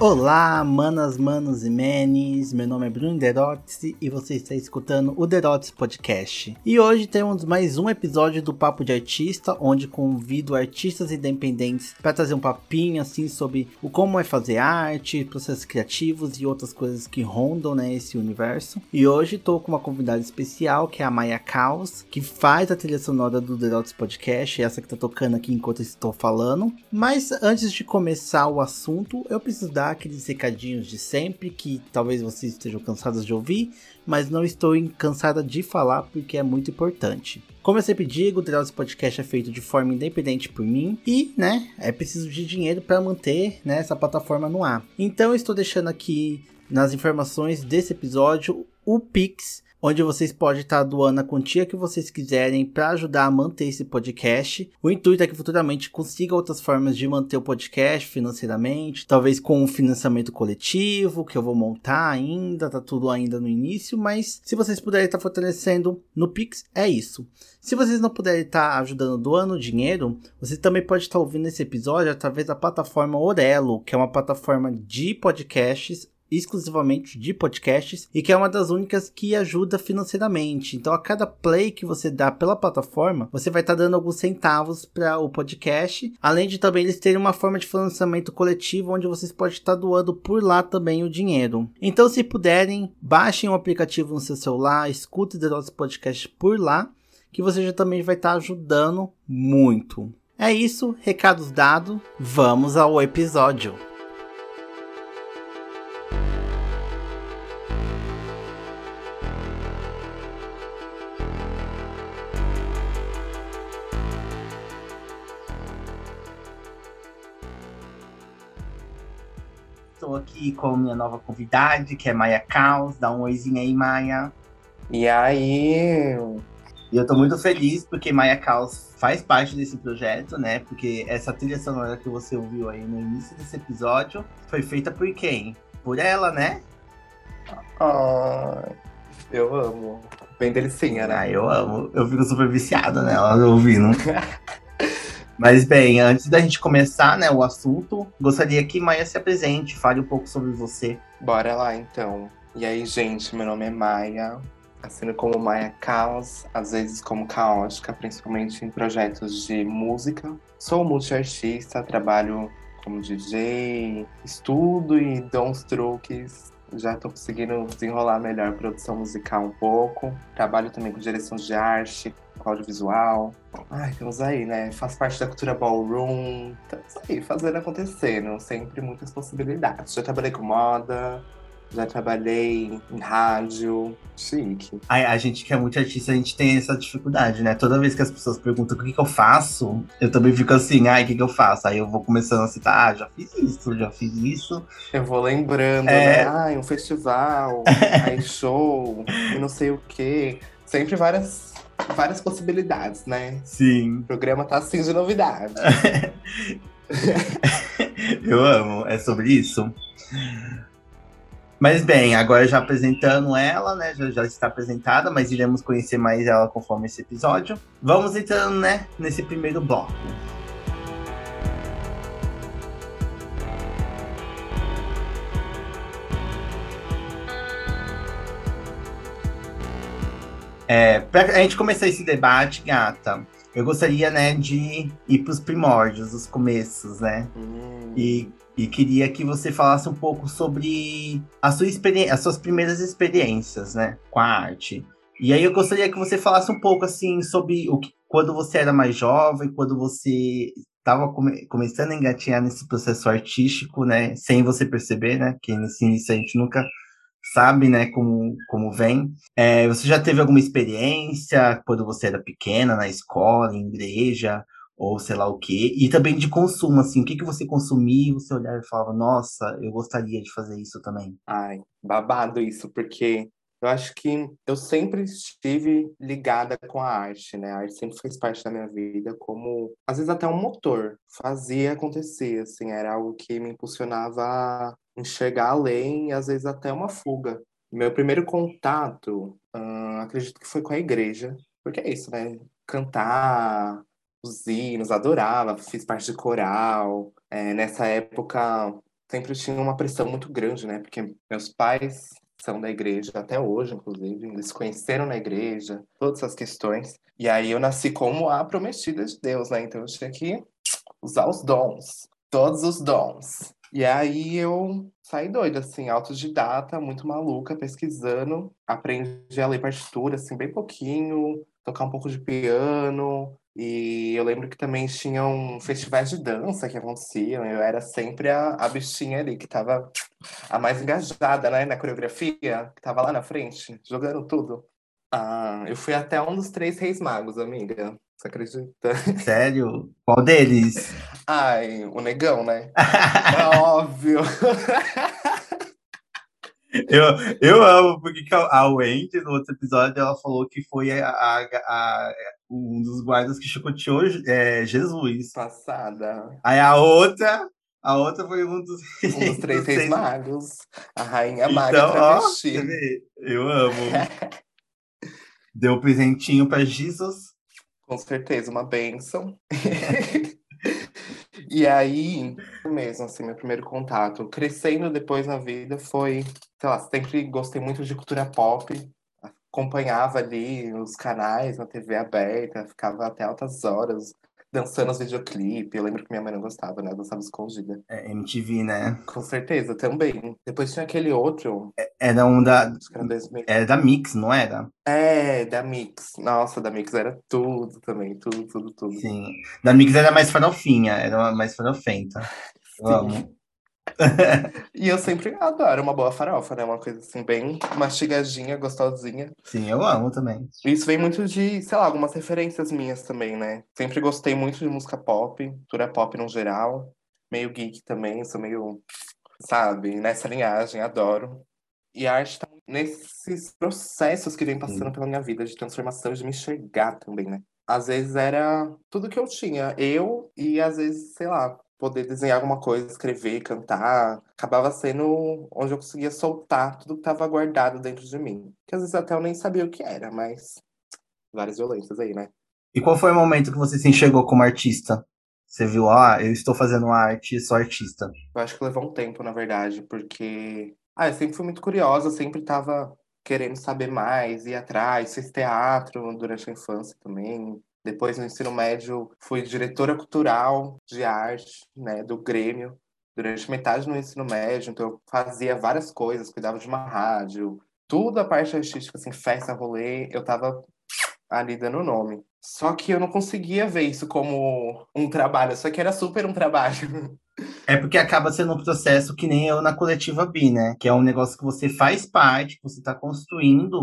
Olá, manas, manos e manes. Meu nome é Bruno Derotes e você está escutando o Derotes Podcast. E hoje temos mais um episódio do Papo de Artista, onde convido artistas independentes para trazer um papinho assim sobre o como é fazer arte, processos criativos e outras coisas que rondam né, esse universo. E hoje estou com uma convidada especial que é a Maia Caos, que faz a trilha sonora do Derotes Podcast, essa que está tocando aqui enquanto estou falando. Mas antes de começar o assunto, eu preciso dar aqueles recadinhos de sempre que talvez vocês estejam cansados de ouvir, mas não estou cansada de falar porque é muito importante. Como eu sempre digo, o Drauzio Podcast é feito de forma independente por mim e, né, é preciso de dinheiro para manter né, essa plataforma no ar. Então estou deixando aqui nas informações desse episódio o Pix onde vocês podem estar doando a quantia que vocês quiserem para ajudar a manter esse podcast. O intuito é que futuramente consiga outras formas de manter o podcast financeiramente, talvez com um financiamento coletivo que eu vou montar ainda, tá tudo ainda no início, mas se vocês puderem estar fortalecendo no Pix, é isso. Se vocês não puderem estar ajudando doando dinheiro, você também pode estar ouvindo esse episódio através da plataforma Orelo, que é uma plataforma de podcasts exclusivamente de podcasts e que é uma das únicas que ajuda financeiramente. Então, a cada play que você dá pela plataforma, você vai estar tá dando alguns centavos para o podcast, além de também eles terem uma forma de financiamento coletivo onde vocês podem estar tá doando por lá também o dinheiro. Então, se puderem, baixem o aplicativo no seu celular, escute o nosso podcast por lá, que você já também vai estar tá ajudando muito. É isso, recados dados, vamos ao episódio. Estou aqui com minha nova convidada, que é Maia Caos. Dá um oizinho aí, Maia. E aí? E eu tô muito feliz porque Maia Caos faz parte desse projeto, né? Porque essa trilha sonora que você ouviu aí no início desse episódio foi feita por quem? Por ela, né? Oh, eu amo. Bem delicinha, né? Ah, eu amo. Eu fico super viciada nela ouvindo. Mas bem, antes da gente começar, né, o assunto, gostaria que Maia se apresente, fale um pouco sobre você. Bora lá então. E aí, gente, meu nome é Maia, assino como Maia Caos, às vezes como caótica, principalmente em projetos de música. Sou multiartista, trabalho como DJ, estudo e dou uns truques. Já estou conseguindo desenrolar melhor a produção musical um pouco. Trabalho também com direção de arte, audiovisual. Ai, estamos aí, né? Faz parte da cultura ballroom. Estamos aí, fazendo acontecendo. Sempre muitas possibilidades. Já trabalhei com moda, já trabalhei em rádio, chique. A, a gente que é muito artista, a gente tem essa dificuldade, né? Toda vez que as pessoas perguntam o que, que eu faço, eu também fico assim, ai, o que, que eu faço? Aí eu vou começando a citar, ah, já fiz isso, já fiz isso. Eu vou lembrando, é... né? Ai, um festival, aí show, e não sei o quê. Sempre várias várias possibilidades, né? Sim. O programa tá assim de novidade. Eu amo, é sobre isso. Mas bem, agora já apresentando ela, né? Já, já está apresentada, mas iremos conhecer mais ela conforme esse episódio. Vamos entrando, né, nesse primeiro bloco. É, pra a gente começar esse debate, gata, eu gostaria, né, de ir para os primórdios, os começos, né? Hum. E, e queria que você falasse um pouco sobre a sua as suas primeiras experiências, né, com a arte. E aí eu gostaria que você falasse um pouco, assim, sobre o que, quando você era mais jovem, quando você estava come, começando a engatinhar nesse processo artístico, né, sem você perceber, né, que nesse início a gente nunca sabe, né, como, como vem. É, você já teve alguma experiência quando você era pequena, na escola, em igreja, ou sei lá o quê? E também de consumo, assim, o que, que você consumia, você olhava e falava, nossa, eu gostaria de fazer isso também. Ai, babado isso, porque eu acho que eu sempre estive ligada com a arte, né? A arte sempre fez parte da minha vida como, às vezes até um motor, fazia acontecer, assim, era algo que me impulsionava enxergar além às vezes até uma fuga. Meu primeiro contato, hum, acredito que foi com a igreja, porque é isso, né? Cantar, os hinos, adorava, fiz parte de coral. É, nessa época sempre tinha uma pressão muito grande, né? Porque meus pais são da igreja até hoje, inclusive, eles se conheceram na igreja, todas essas questões. E aí eu nasci como a prometida de Deus, né? Então eu tinha que usar os dons, todos os dons. E aí eu saí doida, assim, autodidata, muito maluca, pesquisando. Aprendi a ler partitura, assim, bem pouquinho, tocar um pouco de piano. E eu lembro que também tinham festivais de dança que aconteciam. Eu era sempre a, a bichinha ali, que tava a mais engajada, né, na coreografia, que tava lá na frente, jogando tudo. Ah, eu fui até um dos três reis magos, amiga. Você acredita? Sério? Qual deles? Ai, o negão, né? é óbvio. Eu, eu amo, porque a Wendy, no outro episódio, ela falou que foi a, a, a um dos guardas que chicoteou é, Jesus. Passada. Aí a outra, a outra foi um dos, um dos três reis magos. A rainha maga então. Ó, eu amo. Deu presentinho para Jesus. Com certeza, uma bênção. e aí, mesmo assim, meu primeiro contato, crescendo depois na vida, foi, sei lá, sempre gostei muito de cultura pop, acompanhava ali os canais na TV aberta, ficava até altas horas dançando os videoclipes. Eu lembro que minha mãe não gostava, né? Eu dançava escondida. É, MTV, né? Com certeza, também. Depois tinha aquele outro. É, era um da. Era, da Mix, não era? É, da Mix. Nossa, da Mix era tudo também. Tudo, tudo, tudo. Sim. Da Mix era mais farofinha, era mais farofenta. Vamos. e eu sempre adoro uma boa farofa, né? Uma coisa assim, bem mastigadinha, gostosinha. Sim, eu amo também. Isso vem muito de, sei lá, algumas referências minhas também, né? Sempre gostei muito de música pop, cultura pop no geral. Meio geek também, sou meio, sabe, nessa linhagem, adoro. E a arte tá nesses processos que vem passando Sim. pela minha vida, de transformação, de me enxergar também, né? Às vezes era tudo que eu tinha, eu e às vezes, sei lá, poder desenhar alguma coisa, escrever, cantar, acabava sendo onde eu conseguia soltar tudo que estava guardado dentro de mim. Que às vezes até eu nem sabia o que era, mas várias violências aí, né? E qual foi o momento que você se enxergou como artista? Você viu, ah, eu estou fazendo arte, sou artista. Eu acho que levou um tempo, na verdade, porque ah, eu sempre fui muito curiosa, sempre estava querendo saber mais, ir atrás, fiz teatro durante a infância também, depois, no ensino médio, fui diretora cultural de arte, né, do Grêmio, durante metade do ensino médio. Então, eu fazia várias coisas, cuidava de uma rádio, tudo a parte artística, assim, festa, rolê, eu tava ali dando nome. Só que eu não conseguia ver isso como um trabalho, só que era super um trabalho. É porque acaba sendo um processo que nem eu na coletiva B, né? Que é um negócio que você faz parte, que você está construindo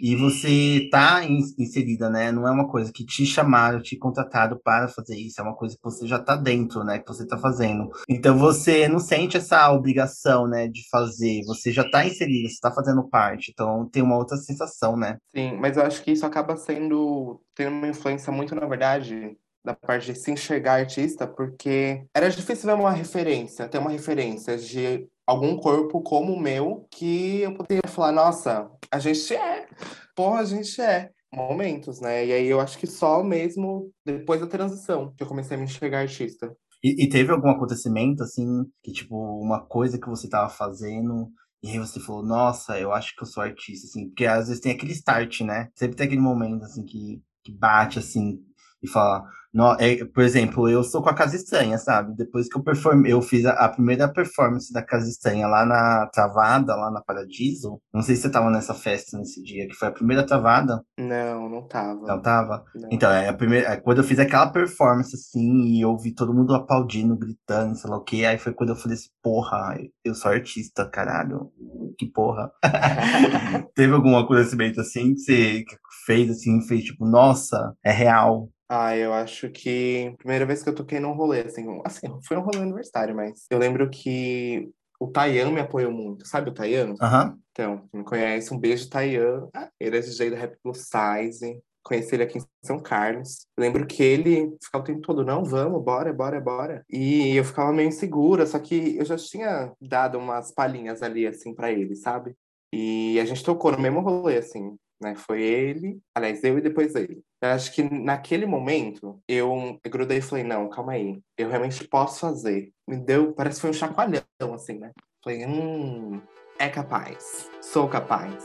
e você tá inserida, né? Não é uma coisa que te chamaram, te contrataram para fazer isso, é uma coisa que você já tá dentro, né? Que você tá fazendo. Então você não sente essa obrigação, né, de fazer, você já tá inserida, você tá fazendo parte, então tem uma outra sensação, né? Sim, mas eu acho que isso acaba sendo, tendo uma influência muito, na verdade, da parte de se enxergar artista, porque era difícil ver uma referência, ter uma referência de algum corpo como o meu que eu poderia falar, nossa, a gente é, porra, a gente é. Momentos, né? E aí eu acho que só mesmo depois da transição que eu comecei a me enxergar artista. E, e teve algum acontecimento, assim, que tipo, uma coisa que você tava fazendo e aí você falou, nossa, eu acho que eu sou artista, assim, porque às vezes tem aquele start, né? Sempre tem aquele momento, assim, que, que bate, assim, e fala, no, é, por exemplo, eu sou com a Casa Estranha, sabe? Depois que eu performei, eu fiz a, a, primeira performance da Casa Estranha lá na Travada, lá na Paradiso. Não sei se você tava nessa festa nesse dia, que foi a primeira Travada. Não, não tava. Não tava? Não. Então, é a primeira. É, quando eu fiz aquela performance assim, e eu vi todo mundo aplaudindo, gritando, sei lá o quê, aí foi quando eu falei assim, porra, eu sou artista, caralho. Que porra. Teve algum acontecimento assim que você fez assim, fez tipo, nossa, é real. Ah, eu acho que primeira vez que eu toquei num rolê, assim, assim, foi um rolê universitário, mas eu lembro que o Tayan me apoiou muito, sabe o Tayan? Uhum. Então, me conhece, um beijo, Tayan. Ah, ele é DJ do Rap Plus Size. Conheci ele aqui em São Carlos. Lembro que ele ficava o tempo todo, não, vamos, bora, bora, bora. E eu ficava meio insegura, só que eu já tinha dado umas palhinhas ali, assim, para ele, sabe? E a gente tocou no mesmo rolê, assim. Né? Foi ele, aliás, eu e depois ele. Eu acho que naquele momento eu, grudei e falei, não, calma aí, eu realmente posso fazer. Me deu, parece que foi um chacoalhão, assim, né? Falei, hum, é capaz, sou capaz.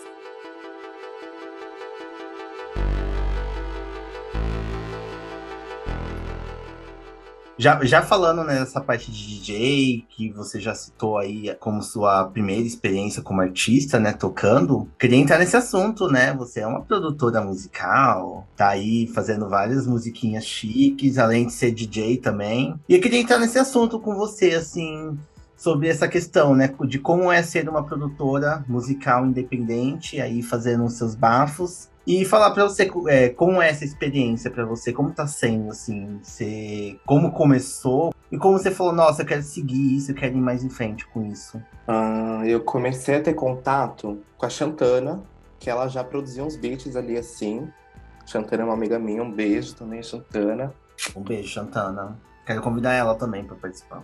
Já, já falando nessa parte de DJ, que você já citou aí como sua primeira experiência como artista, né, tocando, queria entrar nesse assunto, né? Você é uma produtora musical, tá aí fazendo várias musiquinhas chiques, além de ser DJ também. E eu queria entrar nesse assunto com você, assim, sobre essa questão, né, de como é ser uma produtora musical independente, aí fazendo os seus bafos e falar para você é, como é essa experiência para você, como tá sendo, assim, você, como começou e como você falou, nossa, eu quero seguir isso, eu quero ir mais em frente com isso. Ah, eu comecei a ter contato com a Chantana, que ela já produzia uns beats ali assim. Chantana é uma amiga minha, um beijo também, Chantana. Um beijo, Chantana. Quero convidar ela também para participar.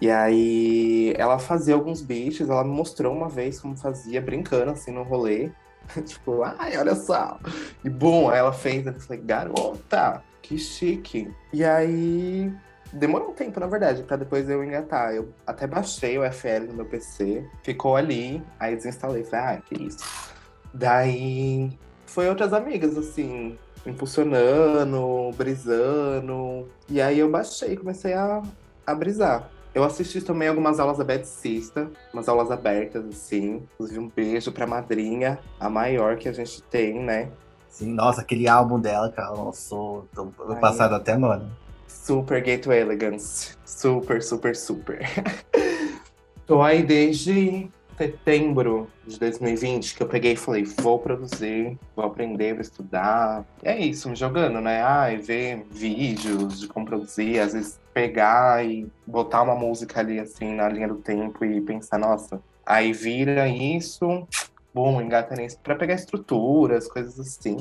E aí ela fazia alguns beats, ela me mostrou uma vez como fazia, brincando assim no rolê. tipo, ai, olha só. E bom, aí ela fez, eu falei, garota, que chique. E aí demorou um tempo, na verdade, para depois eu engatar. Eu até baixei o FL no meu PC, ficou ali, aí desinstalei. Falei, ah, que isso. Daí foi outras amigas, assim, impulsionando, brisando. E aí eu baixei, comecei a, a brisar. Eu assisti também algumas aulas da Bad Sista, umas aulas abertas, assim. Inclusive, um beijo pra madrinha, a maior que a gente tem, né? Sim, nossa, aquele álbum dela que ela lançou tô passado até agora. Super Gateway Elegance. Super, super, super. Tô aí desde setembro de 2020 que eu peguei e falei, vou produzir, vou aprender, vou estudar. É isso, me jogando, né? Ai, ver vídeos de como produzir, às vezes pegar e botar uma música ali assim na linha do tempo e pensar, nossa, aí vira isso, bom, engata nisso para pegar estruturas, coisas assim.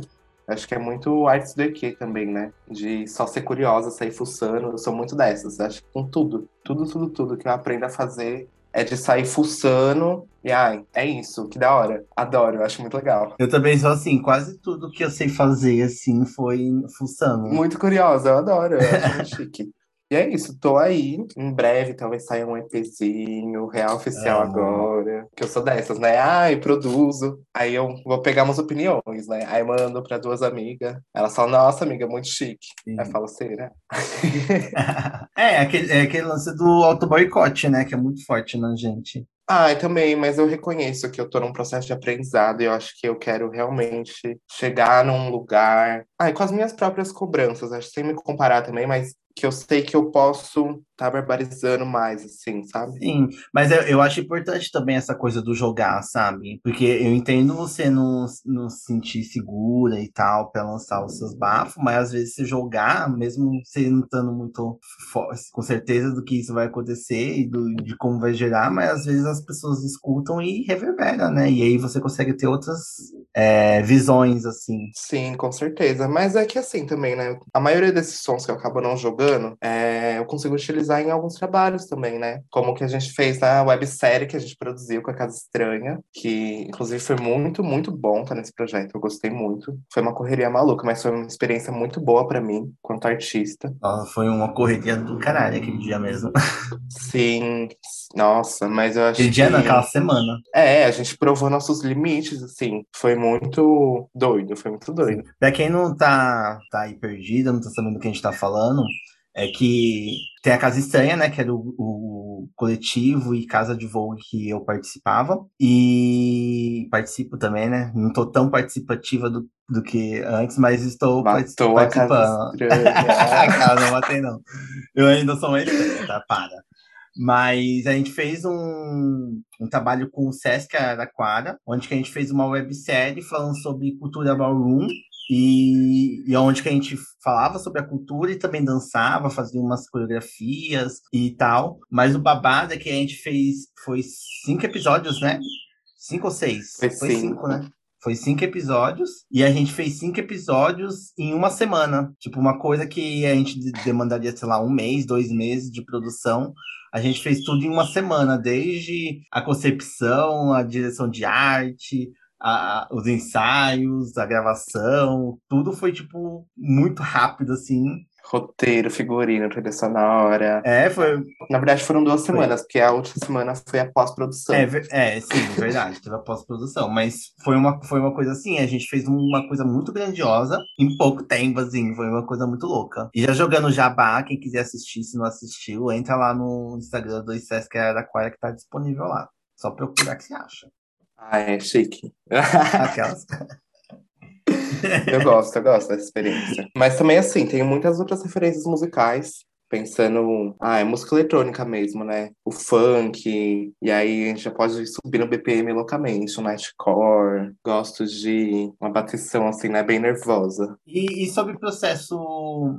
Acho que é muito artes do EQ também, né? De só ser curiosa, sair fuçando. Eu sou muito dessas. Acho que com tudo, tudo, tudo, tudo que eu aprendo a fazer é de sair fuçando e ai, é isso, que da hora. Adoro, eu acho muito legal. Eu também sou assim, quase tudo que eu sei fazer, assim, foi fuçando. Muito curiosa, eu adoro, eu acho muito chique. E é isso, tô aí. Em breve talvez saia um EPzinho, real oficial agora. Que eu sou dessas, né? Ai, produzo. Aí eu vou pegar umas opiniões, né? Aí mando pra duas amigas. Elas falam, nossa, amiga, muito chique. Sim. Aí eu falo, será? é, aquele, é aquele lance do auto-boicote, né? Que é muito forte na gente. Ah, também, mas eu reconheço que eu tô num processo de aprendizado e eu acho que eu quero realmente chegar num lugar. Ah, com as minhas próprias cobranças, acho sem me comparar também, mas que eu sei que eu posso estar tá barbarizando mais, assim, sabe? Sim, mas eu, eu acho importante também essa coisa do jogar, sabe? Porque eu entendo você não, não se sentir segura e tal para lançar os seus bafos, mas às vezes se jogar, mesmo você não estando muito com certeza do que isso vai acontecer e do, de como vai gerar, mas às vezes as pessoas escutam e reverbera, né? E aí você consegue ter outras é, visões, assim. Sim, com certeza. Mas é que assim também, né? A maioria desses sons que eu acabo não jogando, é, eu consigo utilizar em alguns trabalhos também, né? Como que a gente fez na websérie que a gente produziu com a Casa Estranha, que inclusive foi muito, muito bom estar nesse projeto. Eu gostei muito. Foi uma correria maluca, mas foi uma experiência muito boa para mim, quanto artista. Oh, foi uma correria do caralho aquele dia mesmo. Sim, nossa, mas eu acho Aquele dia que... naquela semana. É, a gente provou nossos limites, assim. Foi muito doido, foi muito doido. Pra quem não tá, tá aí perdido, não tá sabendo do que a gente tá falando, é que tem a Casa Estranha, né, que era o, o, coletivo e casa de voo que eu participava, e participo também, né, não tô tão participativa do, do que antes, mas estou Matou participando. A casa não matei não. Eu ainda sou uma estranha, tá? Para. Mas a gente fez um, um trabalho com o Sesc Araquara, onde que a gente fez uma websérie falando sobre cultura ballroom e, e onde que a gente falava sobre a cultura e também dançava, fazia umas coreografias e tal. Mas o babado é que a gente fez foi cinco episódios, né? Cinco ou seis? Foi, foi cinco, né? Foi cinco episódios e a gente fez cinco episódios em uma semana. Tipo, uma coisa que a gente demandaria, sei lá, um mês, dois meses de produção. A gente fez tudo em uma semana, desde a concepção, a direção de arte, a, os ensaios, a gravação, tudo foi, tipo, muito rápido, assim. Roteiro, figurino, trilha sonora. É, foi. Na verdade, foram duas semanas, porque a última semana foi a pós-produção. É, é, sim, verdade, teve a pós-produção. Mas foi uma, foi uma coisa assim, a gente fez uma coisa muito grandiosa em pouco tempo, assim, foi uma coisa muito louca. E já jogando Jabá, quem quiser assistir, se não assistiu, entra lá no Instagram do Sesc Araraquara que tá disponível lá. Só procurar que você acha. Ah, é chique. Aquelas. eu gosto, eu gosto dessa experiência. Mas também, assim, tem muitas outras referências musicais. Pensando, ah, é música eletrônica mesmo, né? O funk, e aí a gente já pode subir no BPM loucamente, o nightcore. Gosto de uma batição, assim, né? Bem nervosa. E, e sobre o processo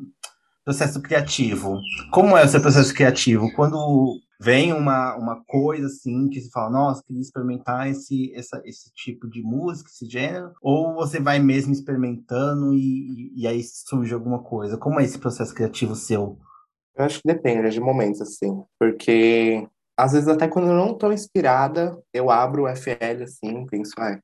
processo criativo. Como é o seu processo criativo? Quando vem uma, uma coisa assim que você fala, nossa, queria experimentar esse, essa, esse tipo de música, esse gênero, ou você vai mesmo experimentando e, e, aí surge alguma coisa? Como é esse processo criativo seu? Eu acho que depende de momentos, assim, porque às vezes até quando eu não estou inspirada, eu abro o FL assim, penso, ah,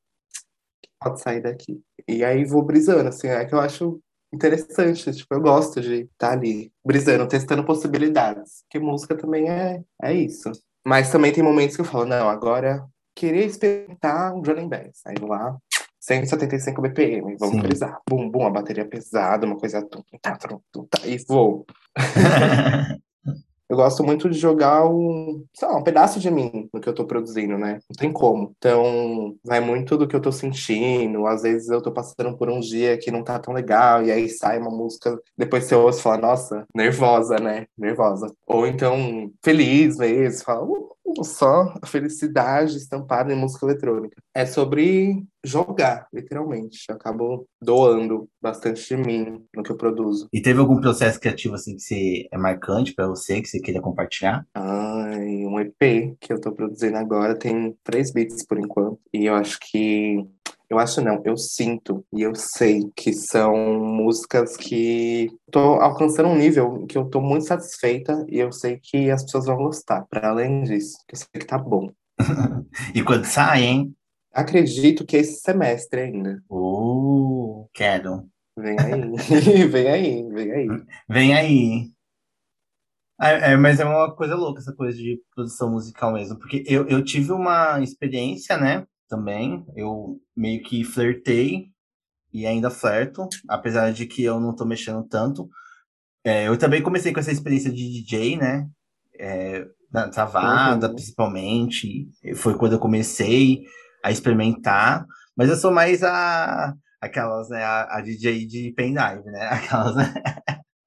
pode sair daqui. E aí vou brisando, assim, é que eu acho interessante. Tipo, eu gosto de estar tá ali brisando, testando possibilidades. Porque música também é, é isso. Mas também tem momentos que eu falo, não, agora queria experimentar um Johnny Bass. Aí vou lá, 175 BPM, vamos Sim. brisar. Bum, bum, a bateria pesada, uma coisa. Tum, tá, tum, tum, tá, e vou. eu gosto muito de jogar um, lá, um pedaço de mim no que eu tô produzindo, né? Não tem como. Então, vai muito do que eu tô sentindo. Às vezes eu tô passando por um dia que não tá tão legal, e aí sai uma música, depois você ouve e fala, nossa, nervosa, né? Nervosa. Ou então, feliz mesmo, fala, uh, só a felicidade estampada em música eletrônica. É sobre jogar, literalmente. Eu acabo doando bastante de mim no que eu produzo. E teve algum processo criativo assim que você, é marcante para você, que você queria compartilhar? Ai, um EP que eu tô produzindo agora tem três beats por enquanto. E eu acho que eu acho não, eu sinto e eu sei que são músicas que tô alcançando um nível que eu tô muito satisfeita e eu sei que as pessoas vão gostar. Para além disso, eu sei que tá bom. e quando sai, hein? Acredito que esse semestre ainda. Uh, quero. Vem aí, vem aí, vem aí. Vem aí. É, é, mas é uma coisa louca essa coisa de produção musical mesmo, porque eu, eu tive uma experiência, né, também. Eu meio que flertei e ainda flerto, apesar de que eu não tô mexendo tanto. É, eu também comecei com essa experiência de DJ, né? É, na Travada, uhum. principalmente. Foi quando eu comecei a experimentar. Mas eu sou mais a aquelas, né? A, a DJ de pendrive, né? Aquelas, né?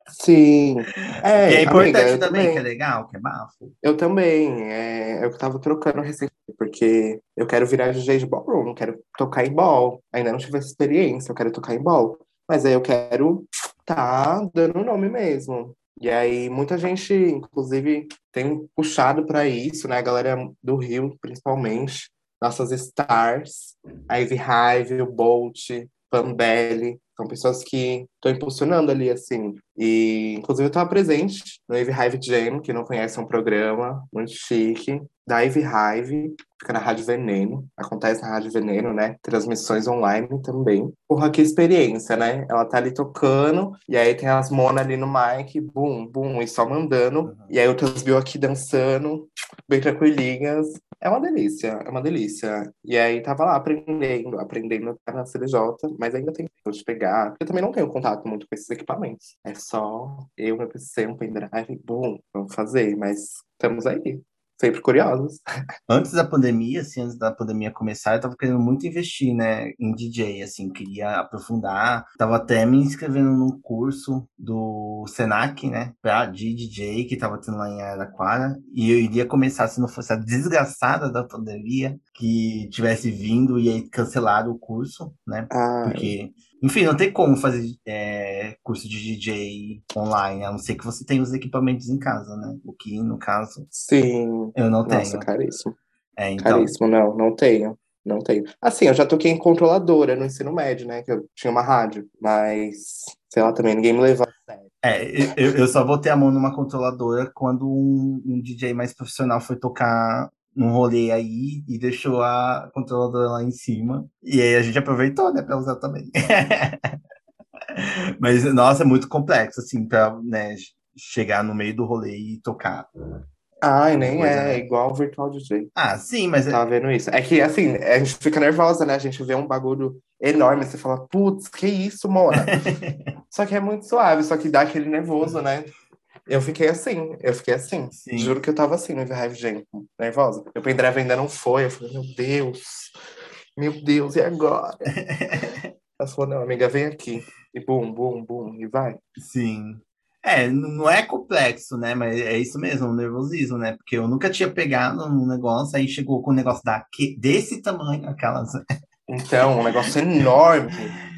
Sim. É, é importante amiga, também, também, que é legal, que é bafo. Eu também. É, eu tava trocando recentemente, porque eu quero virar DJ de ballroom, quero tocar em ball. Ainda não tive essa experiência, eu quero tocar em ball. Mas aí eu quero tá dando nome mesmo. E aí muita gente, inclusive, tem puxado para isso, né? A galera do Rio, principalmente. Nossas stars, a Ivy Hive, o Bolt, Pambelli, são pessoas que estão impulsionando ali, assim. E, inclusive, eu estava presente no Ivy Hive Jam, que não conhece, é um programa muito chique, da Ivy Hive, fica na Rádio Veneno, acontece na Rádio Veneno, né? Transmissões online também. Porra, que experiência, né? Ela tá ali tocando, e aí tem as monas ali no mic, bum, bum, e só mandando. Uhum. E aí outras viu aqui dançando, bem tranquilinhas. É uma delícia, é uma delícia. E aí tava lá aprendendo, aprendendo na CDJ, mas ainda tem de pegar, eu também não tenho contato muito com esses equipamentos. É só eu, meu PC, um pendrive, bum, vamos fazer, mas estamos aí sempre curiosos. Antes da pandemia, assim, antes da pandemia começar, eu tava querendo muito investir, né, em DJ, assim, queria aprofundar. Tava até me inscrevendo num curso do Senac, né, pra DJ, que tava tendo lá em Araraquara. E eu iria começar, se não fosse a desgraçada da pandemia, que tivesse vindo e aí cancelaram o curso, né, Ai. porque enfim, não tem como fazer é, curso de DJ online, a não ser que você tenha os equipamentos em casa, né? O que, no caso. Sim. Eu não Nossa, tenho. caríssimo. É, então... Caríssimo, não, não tenho. Não tenho. Assim, eu já toquei em controladora no ensino médio, né? Que eu tinha uma rádio, mas, sei lá, também ninguém me levou a sério. É, eu, eu só botei a mão numa controladora quando um, um DJ mais profissional foi tocar num rolê aí e deixou a controladora lá em cima. E aí a gente aproveitou, né, pra usar também. Mas, nossa, é muito complexo, assim, pra né, chegar no meio do rolê e tocar. Ai, nem é, é igual o Virtual DJ. Ah, sim, mas. Tava vendo isso. É que, assim, a gente fica nervosa, né? A gente vê um bagulho enorme, você fala, putz, que isso, Mona? só que é muito suave, só que dá aquele nervoso, né? Eu fiquei assim, eu fiquei assim. Sim. Juro que eu tava assim no Hive Jam, nervosa. Meu pendrive ainda não foi, eu falei, meu Deus, meu Deus, e agora? Ela falou, não, amiga, vem aqui. E bum, bum, bum, e vai. Sim. É, não é complexo, né? Mas é isso mesmo, um nervosismo, né? Porque eu nunca tinha pegado um negócio, aí chegou com um negócio daqui, desse tamanho, aquelas. Então, um negócio enorme.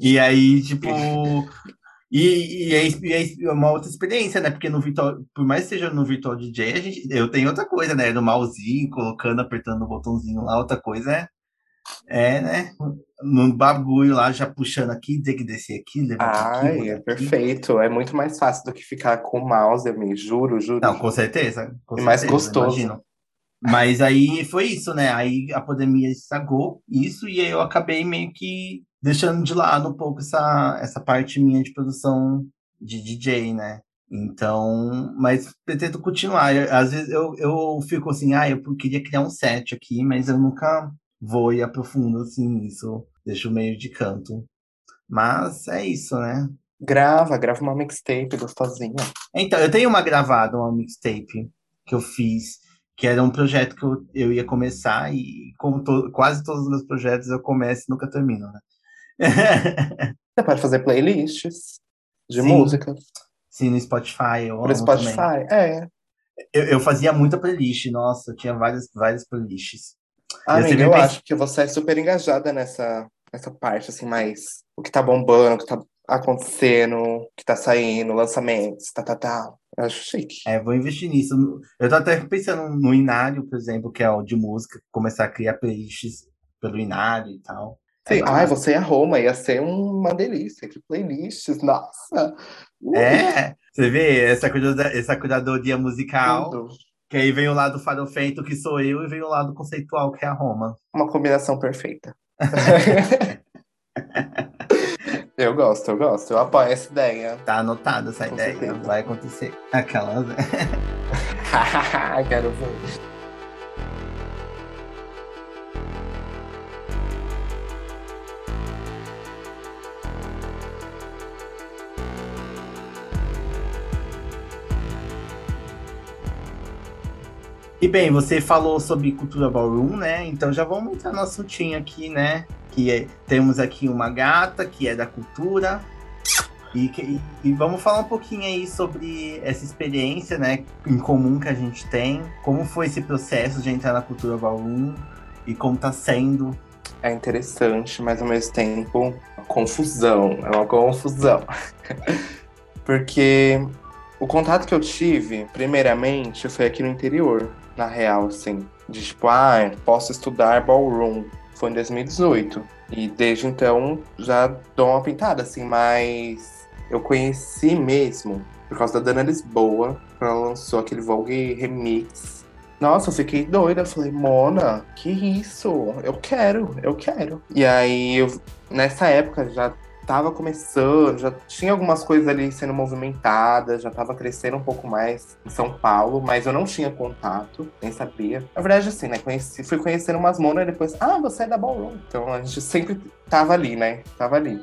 E aí, tipo. E, e, é, e, é, uma outra experiência, né? Porque no Virtual, por mais que seja no Virtual DJ, a gente, eu tenho outra coisa, né? No mousezinho, colocando, apertando o botãozinho lá, outra coisa é é, né? No bagulho lá, já puxando aqui, ter que descer aqui, levar Ai, aqui. é aqui. perfeito. É muito mais fácil do que ficar com o mouse, eu juro, juro. Não, com certeza. Com e certeza, mais gostoso. Imagino. Mas aí foi isso, né? Aí a pandemia estragou isso e aí eu acabei meio que deixando de lado um pouco essa, essa parte minha de produção de DJ, né? Então, mas pretendo continuar. Às vezes eu, eu fico assim, ah, eu queria criar um set aqui, mas eu nunca vou e aprofundo assim nisso, deixo meio de canto. Mas é isso, né? Grava, grava uma mixtape gostosinha. Então, eu tenho uma gravada, uma mixtape que eu fiz, que era um projeto que eu, eu ia começar e como to, quase todos os meus projetos eu começo e nunca termino, né? Você pode fazer playlists de Sim. música. Sim, no Spotify. Eu Pro Spotify, também. é. Eu, eu, fazia muita playlist, nossa, eu tinha várias, várias playlists. Amiga, eu acho que você é super engajada nessa, nessa parte, assim, mais o que tá bombando, o que tá acontecendo, o que tá saindo, lançamentos, tá, tá, tá. Eu acho chique. É, vou investir nisso. Eu tô até pensando no Inário, por exemplo, que é o de música, começar a criar playlists pelo Inário e tal. Sim, é, ai, você é Roma, ia ser uma delícia, que playlists, nossa! Uh. É, você vê essa, cuidado, essa cuidadoria musical. Tudo. Que aí vem o lado farofento, que sou eu, e vem o lado conceitual, que é a Roma. Uma combinação perfeita. eu gosto, eu gosto. Eu apoio essa ideia. Tá anotada essa Com ideia. Certeza. Vai acontecer. Aquelas. Quero ver. E bem, você falou sobre cultura ballroom, né? Então já vamos entrar no assuntinho aqui, né? Que é, temos aqui uma gata que é da cultura. E, e, e, vamos falar um pouquinho aí sobre essa experiência, né, em comum que a gente tem. Como foi esse processo de entrar na cultura ballroom e como tá sendo. É interessante, mas ao mesmo tempo, confusão. É uma confusão. Porque o contato que eu tive, primeiramente, foi aqui no interior na real, assim. De tipo, ah, posso estudar ballroom. Foi em 2018. E desde então já dou uma pintada, assim, mas eu conheci mesmo por causa da Dana Lisboa, quando ela lançou aquele Vogue Remix. Nossa, eu fiquei doida. Falei, Mona, que isso? Eu quero, eu quero. E aí, eu, nessa época, já estava começando, já tinha algumas coisas ali sendo movimentadas, já estava crescendo um pouco mais em São Paulo, mas eu não tinha contato, nem sabia. Na verdade, assim, né? Conheci, fui conhecendo umas monas e depois, ah, você é da Ballroom. Então a gente sempre tava ali, né? Tava ali.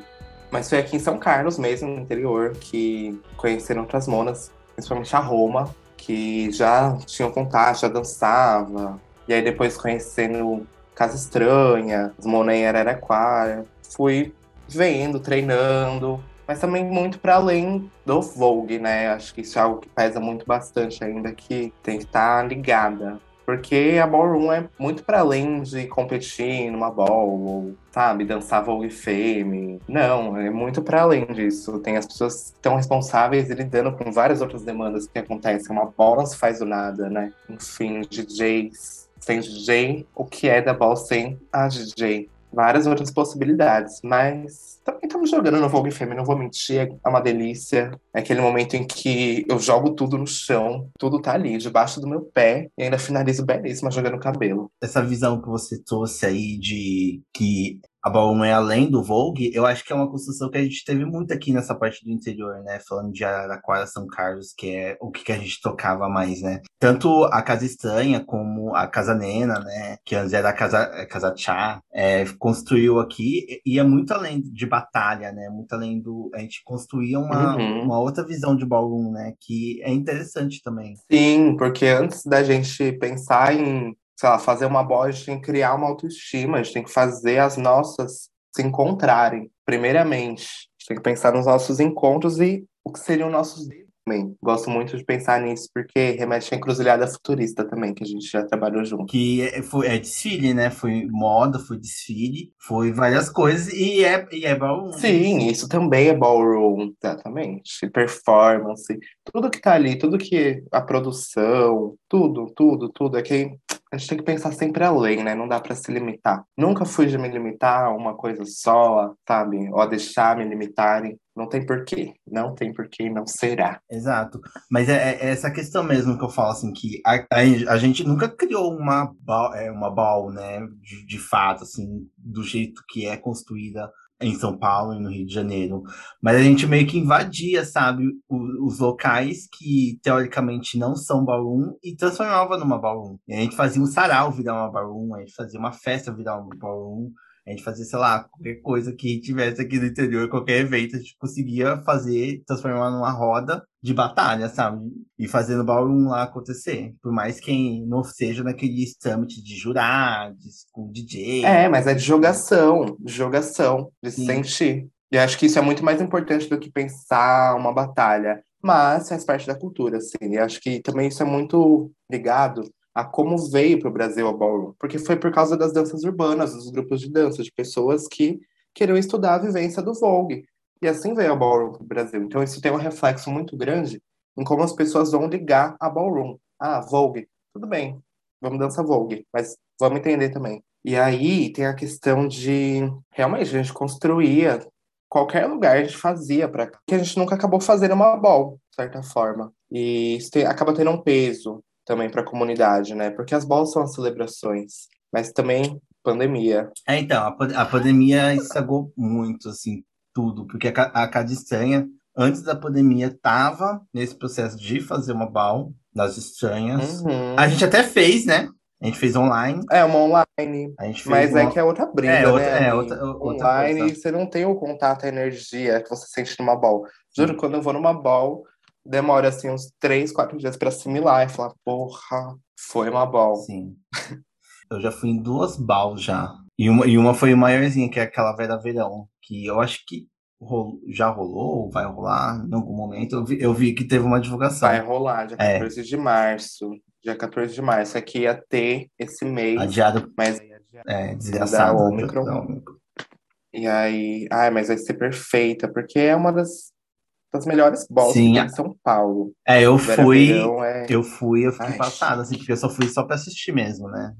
Mas foi aqui em São Carlos mesmo, no interior, que conheceram outras monas, principalmente a Roma, que já tinham contato, já dançava. E aí depois conhecendo Casa Estranha, as monas em Araraquara. Fui vendo, treinando, mas também muito para além do Vogue, né? Acho que isso é algo que pesa muito bastante ainda, que tem que estar tá ligada. Porque a ballroom é muito para além de competir numa ball, ou, sabe, dançar Vogue Fame. Não, é muito para além disso. Tem as pessoas que estão responsáveis e lidando com várias outras demandas que acontecem. Uma ball não se faz do nada, né? Enfim, DJs. Sem DJ, o que é da ball sem a DJ? Várias outras possibilidades. Mas também estamos jogando no Vogue Femme, não vou mentir, é uma delícia. É aquele momento em que eu jogo tudo no chão, tudo tá ali, debaixo do meu pé, e ainda finalizo belíssima jogando cabelo. Essa visão que você trouxe aí de que a Ballroom é além do Vogue, eu acho que é uma construção que a gente teve muito aqui nessa parte do interior, né? Falando de Araraquara, São Carlos, que é o que a gente tocava mais, né? Tanto a Casa Estranha como a Casa Nena, né? Que antes era a Casa, casa Chá, é, construiu aqui e é muito além de batalha, né? Muito além do... A gente construía uma, uhum. uma outra visão de Ballroom, né? Que é interessante também. Sim, porque antes da gente pensar em sei lá, fazer uma bola, a gente tem que criar uma autoestima, a gente tem que fazer as nossas se encontrarem, primeiramente. A gente tem que pensar nos nossos encontros e o que seriam nossos também. Gosto muito de pensar nisso, porque remete à encruzilhada futurista também, que a gente já trabalhou junto. Que é, foi, é desfile, né? Foi moda, foi desfile, foi várias coisas, e é, e é ballroom. Sim, isso também é ballroom, exatamente. Performance, tudo que tá ali, tudo que a produção, tudo, tudo, tudo. É que a gente tem que pensar sempre além, né? Não dá para se limitar. Nunca fui de me limitar a uma coisa só, sabe? Ou a deixar me limitarem. Não tem porquê. Não tem porquê não será. Exato. Mas é, é, essa questão mesmo que eu falo, assim, que a, a, a gente nunca criou uma, é, uma ball, né? De, de fato, assim, do jeito que é construída em São Paulo e no Rio de Janeiro. Mas a gente meio que invadia, sabe, os, os locais que teoricamente não são ballroom e transformava numa ballroom. E a gente fazia um sarau virar uma ballroom, a gente fazia uma festa virar uma ballroom. A gente fazia, sei lá, qualquer coisa que tivesse aqui no interior, qualquer evento, a gente conseguia fazer, transformar numa roda de batalha, sabe? E fazendo o ballroom lá acontecer. Por mais que não seja naquele summit de jurados, com DJ. É, mas é de jogação, de jogação, de Sim. sentir. E acho que isso é muito mais importante do que pensar uma batalha. Mas faz parte da cultura, assim. E acho que também isso é muito ligado a como veio para o Brasil a ballroom, porque foi por causa das danças urbanas, dos grupos de dança, de pessoas que queriam estudar a vivência do Vogue. E assim veio a ballroom para o Brasil. Então isso tem um reflexo muito grande em como as pessoas vão ligar a ballroom. Ah, Vogue, tudo bem, vamos dançar Vogue, mas vamos entender também. E aí tem a questão de realmente a gente construía qualquer lugar a gente fazia para que a gente nunca acabou fazendo uma ball, de certa forma. E isso tem, acaba tendo um peso também para a comunidade, né? Porque as bolas são as celebrações, mas também pandemia. É, então, a, a pandemia estragou muito, assim, tudo, porque a, a Casa Estranha, antes da pandemia, estava nesse processo de fazer uma bal das estranhas. Uhum. A gente até fez, né? A gente fez online. É, uma online. mas uma... é que é outra briga, é, outra, né? É, outra, outra online coisa. você não tem o contato, a energia que você sente numa ball. Juro, quando eu vou numa ball, demora assim uns três, quatro dias para assimilar e falar, porra, foi uma ball. Sim. eu já fui em duas balls já. E uma, e uma foi maiorzinha, que é aquela Vera Verão, que eu acho que rolo, já rolou, vai rolar em algum momento. Eu vi, eu vi que teve uma divulgação. Vai rolar, dia 14 é. de março. Dia 14 de março. Aqui ia ter esse mês. Adiado. Mas é, desgraçado. Da Omicron. Da Omicron. E aí, ai, mas vai ser perfeita, porque é uma das das melhores bolas Sim. em São Paulo. É, eu fui, é... eu fui, eu fiquei Ai, passado, assim, porque eu só fui só pra assistir mesmo, né?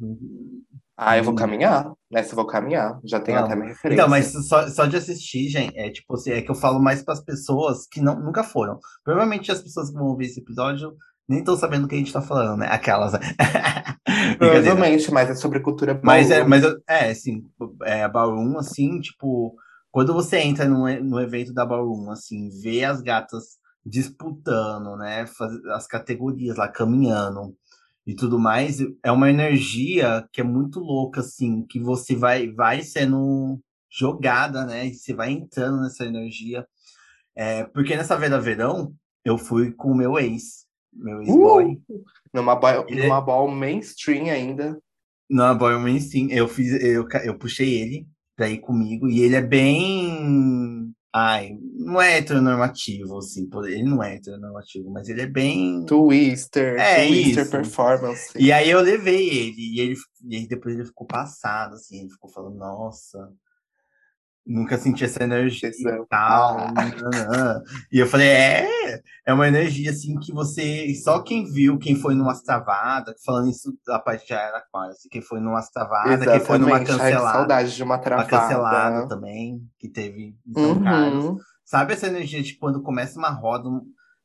Ah, eu vou caminhar, né? Se eu vou caminhar, já tenho não. até minha referência. Então, mas só, só de assistir, gente, é tipo assim, é que eu falo mais para as pessoas que não, nunca foram. Provavelmente as pessoas que vão ouvir esse episódio nem estão sabendo o que a gente tá falando, né? Aquelas. Provavelmente, mas é sobre cultura. Mas é, mas é, assim, é, ballroom, assim, tipo, quando você entra no, no evento da Ballroom, assim, vê as gatas disputando, né? Faz, as categorias lá, caminhando e tudo mais, é uma energia que é muito louca, assim, que você vai, vai sendo jogada, né? E você vai entrando nessa energia. É, porque nessa Vera Verão, eu fui com o meu ex, meu ex-boy. Uh, numa, ball, ele... numa ball mainstream ainda. Numa ball mainstream, eu fiz, eu, eu puxei ele pra ir comigo. E ele é bem. Ai, não é heteronormativo, assim. Ele não é heteronormativo, mas ele é bem. Twister, é Twister isso. performance. E aí eu levei ele, e ele e depois ele ficou passado, assim, ele ficou falando, nossa. Nunca senti essa energia e tal. Ah. E eu falei, é, é uma energia assim que você. Só quem viu, quem foi numa travada, falando isso da parte de Araraquara, assim, quem foi numa travada, quem foi numa Exatamente. Ai, cancelada. saudade de uma Uma travada. cancelada também, que teve em São Uhum. Carlos. Sabe essa energia de quando começa uma roda,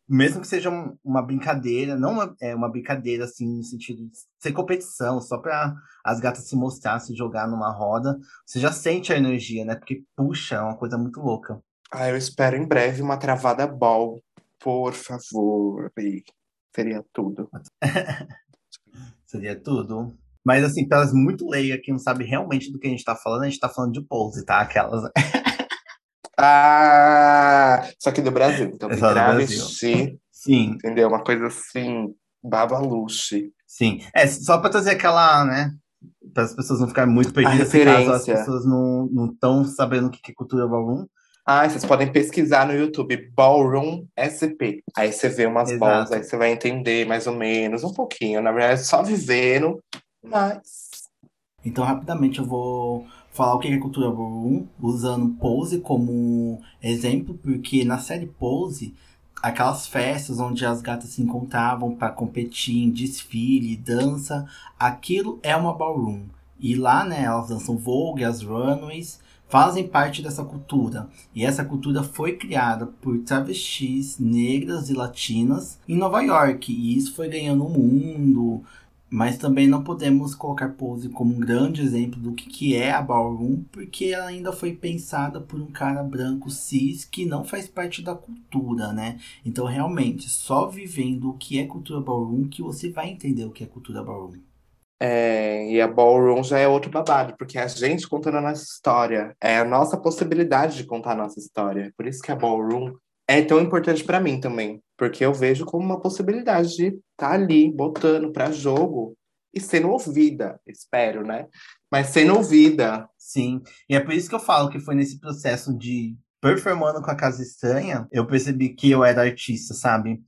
mesmo que seja um- uma brincadeira, não uma, é uma brincadeira assim, no sentido de ser competição, só pra as gatas se mostrar, se jogar numa roda, você já sente a energia, né? Porque, puxa, é uma coisa muito louca. Ah, eu espero em breve uma travada ball. Por favor. Bi. Seria tudo. Seria tudo. Mas, assim, para as muito leigas que não sabe realmente do que a gente tá falando, a gente tá falando de pose, tá? Aquelas. Ah! Só que do Brasil. Então do travesti, Sim, entendeu? Uma coisa assim, babaluche. sim. É, só pra trazer aquela, né? Para as pessoas não ficarem muito perdidas, caso as pessoas não estão sabendo o que é cultura ballroom. Ah, vocês podem pesquisar no YouTube Ballroom SP. Aí você vê umas Exato. balls, aí você vai entender mais ou menos, um pouquinho. Na verdade, só vivendo, mas. Então, rapidamente, eu vou falar o que é cultura ballroom, usando Pose como exemplo, porque na série Pose, aquelas festas onde as gatas se encontravam para competir em desfile, dança, aquilo é uma ballroom. E lá, né, elas dançam Vogue, as runways, fazem parte dessa cultura. E essa cultura foi criada por travestis negras e latinas em Nova York. E isso foi ganhando o mundo. Mas também não podemos colocar Pose como um grande exemplo do que, que é a ballroom, porque ela ainda foi pensada por um cara branco cis que não faz parte da cultura, né? Então, realmente, só vivendo o que é cultura ballroom que você vai entender o que é cultura ballroom. É, e a Ballroom já é outro babado, porque é a gente contando a nossa história. É a nossa possibilidade de contar a nossa história. Por isso que a Ballroom é tão importante para mim também. Porque eu vejo como uma possibilidade de estar tá ali, botando para jogo e sendo ouvida, espero, né? Mas sendo ouvida. Sim, e é por isso que eu falo que foi nesse processo de performando com a Casa Estranha, eu percebi que eu era artista, sabe?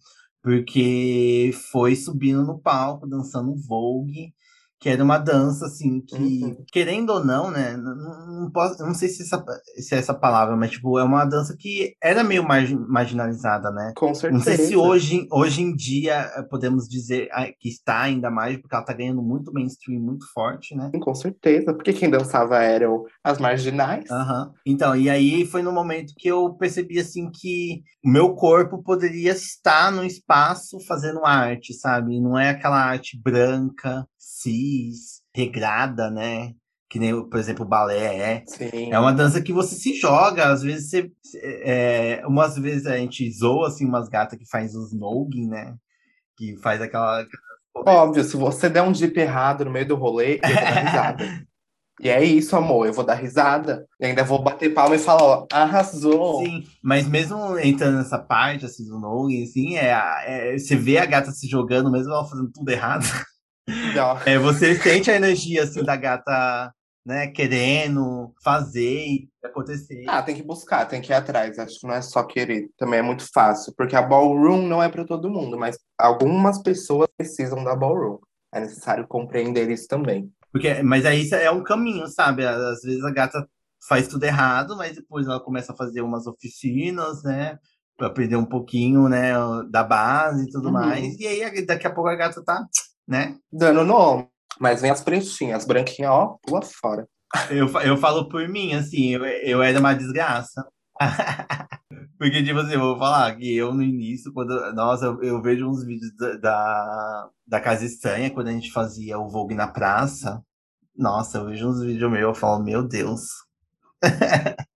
Porque foi subindo no palco, dançando Vogue, que era uma dança, assim, que, Uhum. querendo ou não, né? Não, não, posso, não sei se, essa, se é essa palavra, mas, tipo, é uma dança que era meio margin, marginalizada, né? Com Não certeza. sei se hoje, hoje em dia eh, podemos dizer ah, que está ainda mais, porque ela tá ganhando muito mainstream, muito forte, né? Com certeza. Porque quem dançava eram as marginais. Aham. Então, e aí foi no momento que eu percebi assim que o meu corpo poderia estar no espaço fazendo arte, sabe? Não é aquela arte branca, cis, regrada, né? Que nem, por exemplo, o balé é. Sim. É uma dança que você se joga, às vezes você. É, umas vezes a gente zoa assim, umas gatas que faz os noggin, né? Que faz aquela. Óbvio, se você der um dip errado no meio do rolê, eu vou dar risada. E é isso, amor, eu vou dar risada. E ainda vou bater palma e falar, ó, arrasou. Sim, mas mesmo entrando nessa parte assim, do noggin, assim, é, é, você vê a gata se jogando, mesmo ela fazendo tudo errado. É, você sente a energia assim da gata, né, querendo fazer e acontecer. Ah, tem que buscar, tem que ir atrás. Acho que não é só querer. Também é muito fácil. Porque a ballroom não é para todo mundo, mas algumas pessoas precisam da ballroom. É necessário compreender isso também. Porque, mas aí é um caminho, sabe? Às vezes a gata faz tudo errado, mas depois ela começa a fazer umas oficinas, né? Pra aprender um pouquinho, né, da base e tudo Uhum. mais. E aí daqui a pouco a gata tá, né? Dando nome. Mas vem as pretinhas, as branquinhas, ó, pula fora. Eu, eu falo por mim, assim, eu, eu era uma desgraça. Porque, tipo assim, eu vou falar que eu no início, quando. Nossa, eu, eu vejo uns vídeos da, da, da Casa Estranha, quando a gente fazia o Vogue na praça. Nossa, eu vejo uns vídeos meus, eu falo, meu Deus.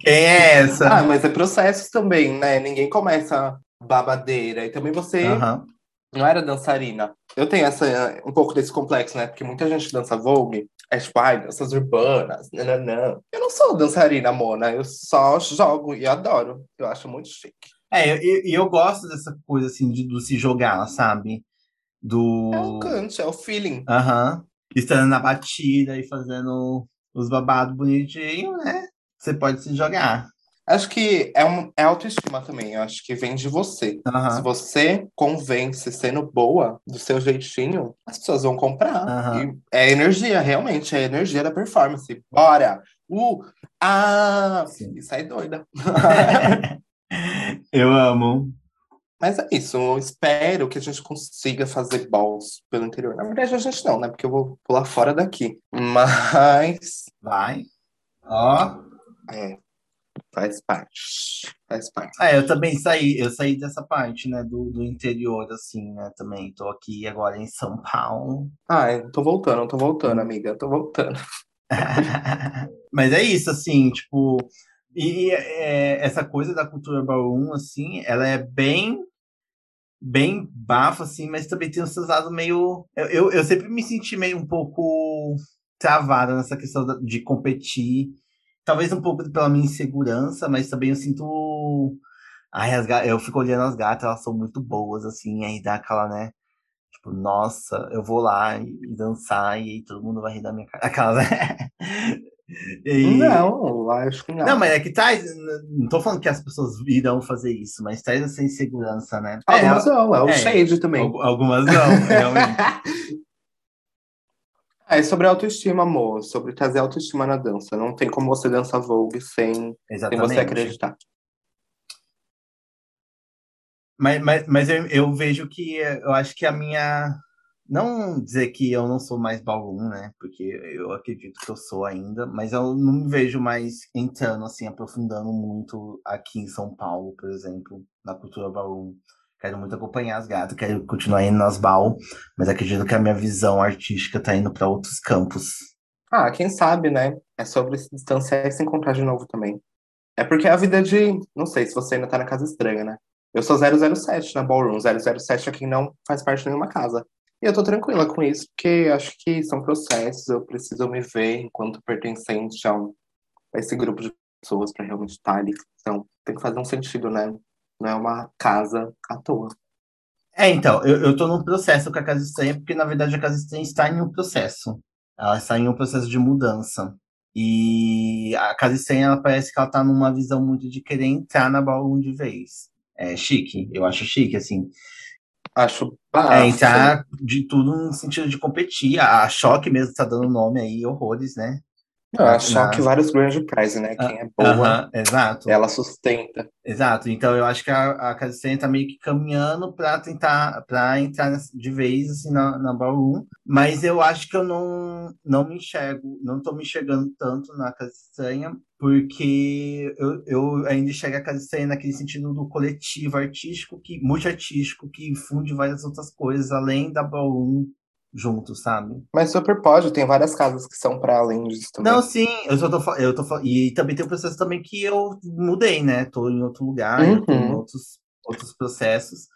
Quem é essa? Ah, mas é processos também, né? Ninguém começa babadeira. E também você Aham. Não era dançarina. Eu tenho essa, um pouco desse complexo, né? Porque muita gente dança Vogue, é tipo, ai, danças urbanas, nananã. Eu não sou dançarina, Mona. Eu só jogo e adoro. Eu acho muito chique. É, e eu, eu, gosto dessa coisa, assim, de, do se jogar, sabe? Do. É o cante, é o feeling. Aham. Estando na batida e fazendo os babados bonitinho, né? Você pode se jogar. Acho que é, um, é autoestima também. Eu acho que vem de você. Se você convence sendo boa, do seu jeitinho, as pessoas vão comprar. É energia, realmente, é energia da performance. Bora! Uh! Ah! Sim. E sai doida. Eu amo. Mas é isso, eu espero que a gente consiga fazer balls pelo interior. Na verdade, a gente não, né? Porque eu vou pular fora daqui. Mas Vai. Ó. é, faz parte. Faz parte. É, eu também saí, eu saí dessa parte, né, do, do interior, assim, né, também. Tô aqui agora em São Paulo. Ai, tô voltando, tô voltando, amiga. Tô voltando. Mas é isso, assim, tipo. E, é, essa coisa da cultura ballroom, assim, ela é bem. Bem bafa, assim, mas também tem um seus lados meio. Eu, eu, eu sempre me senti meio um pouco travada nessa questão de competir. Talvez um pouco pela minha insegurança, mas também eu sinto. Ai, as ga- eu fico olhando as gatas, elas são muito boas, assim, aí dá aquela, né? Tipo, nossa, eu vou lá e, dançar e aí todo mundo vai rir da minha cara. Aquela, né? E- Não, acho que não. Não, mas é que traz. Não tô falando que as pessoas irão fazer isso, mas traz essa insegurança, né? Algumas não, é o é. shade também. Al- Algumas não, realmente. É sobre autoestima, amor. Sobre trazer autoestima na dança. Não tem como você dançar Vogue sem, sem você acreditar. Mas, mas, mas eu, eu vejo que eu acho que a minha. Não dizer que eu não sou mais ballroom, né? Porque eu acredito que eu sou ainda, mas eu não me vejo mais entrando, assim, aprofundando muito aqui em São Paulo, por exemplo, na cultura ballroom. Quero muito acompanhar as gatas, quero continuar indo nas bal, mas acredito que a minha visão artística tá indo para outros campos. Ah, quem sabe, né? É sobre se distanciar e se encontrar de novo também. É porque a vida de. Não sei se você ainda tá na casa estranha, né? Eu sou 007 na Ballroom. 007 é quem não faz parte de nenhuma casa. E eu tô tranquila com isso, porque acho que são processos, eu preciso me ver enquanto pertencente a, um- a esse grupo de pessoas para realmente estar ali. Então, tem que fazer um sentido, né? Não é uma casa à toa. É, então, eu, eu tô num processo com a Casa Estranha, porque na verdade a Casa Estranha está em um processo. Ela está em um processo de mudança. E a Casa Estranha, ela parece que ela tá numa visão muito de querer entrar na ballroom de vez. É chique, eu acho chique, assim. Acho É bafo. entrar de tudo no sentido de competir. A, a Choque mesmo tá dando nome aí, horrores, né? Não, acho na- que vários Grand Prize, né? Quem é boa, Aham, exato. ela sustenta. Exato, então eu acho que a, a Casa Estranha tá meio que caminhando para tentar para entrar de vez assim na, na ballroom, mas eu acho que eu não não me enxergo, não tô me enxergando tanto na Casa Estranha, porque eu, eu ainda enxergo a Casa Estranha naquele sentido do coletivo artístico, que multiartístico, que funde várias outras coisas além da ballroom junto, sabe? Mas super pode, tem várias casas que são para além disso também. Não, sim, eu só tô, eu tô e também tem o processo também que eu mudei, né? Tô em outro lugar, tô em Uhum. outros, outros processos.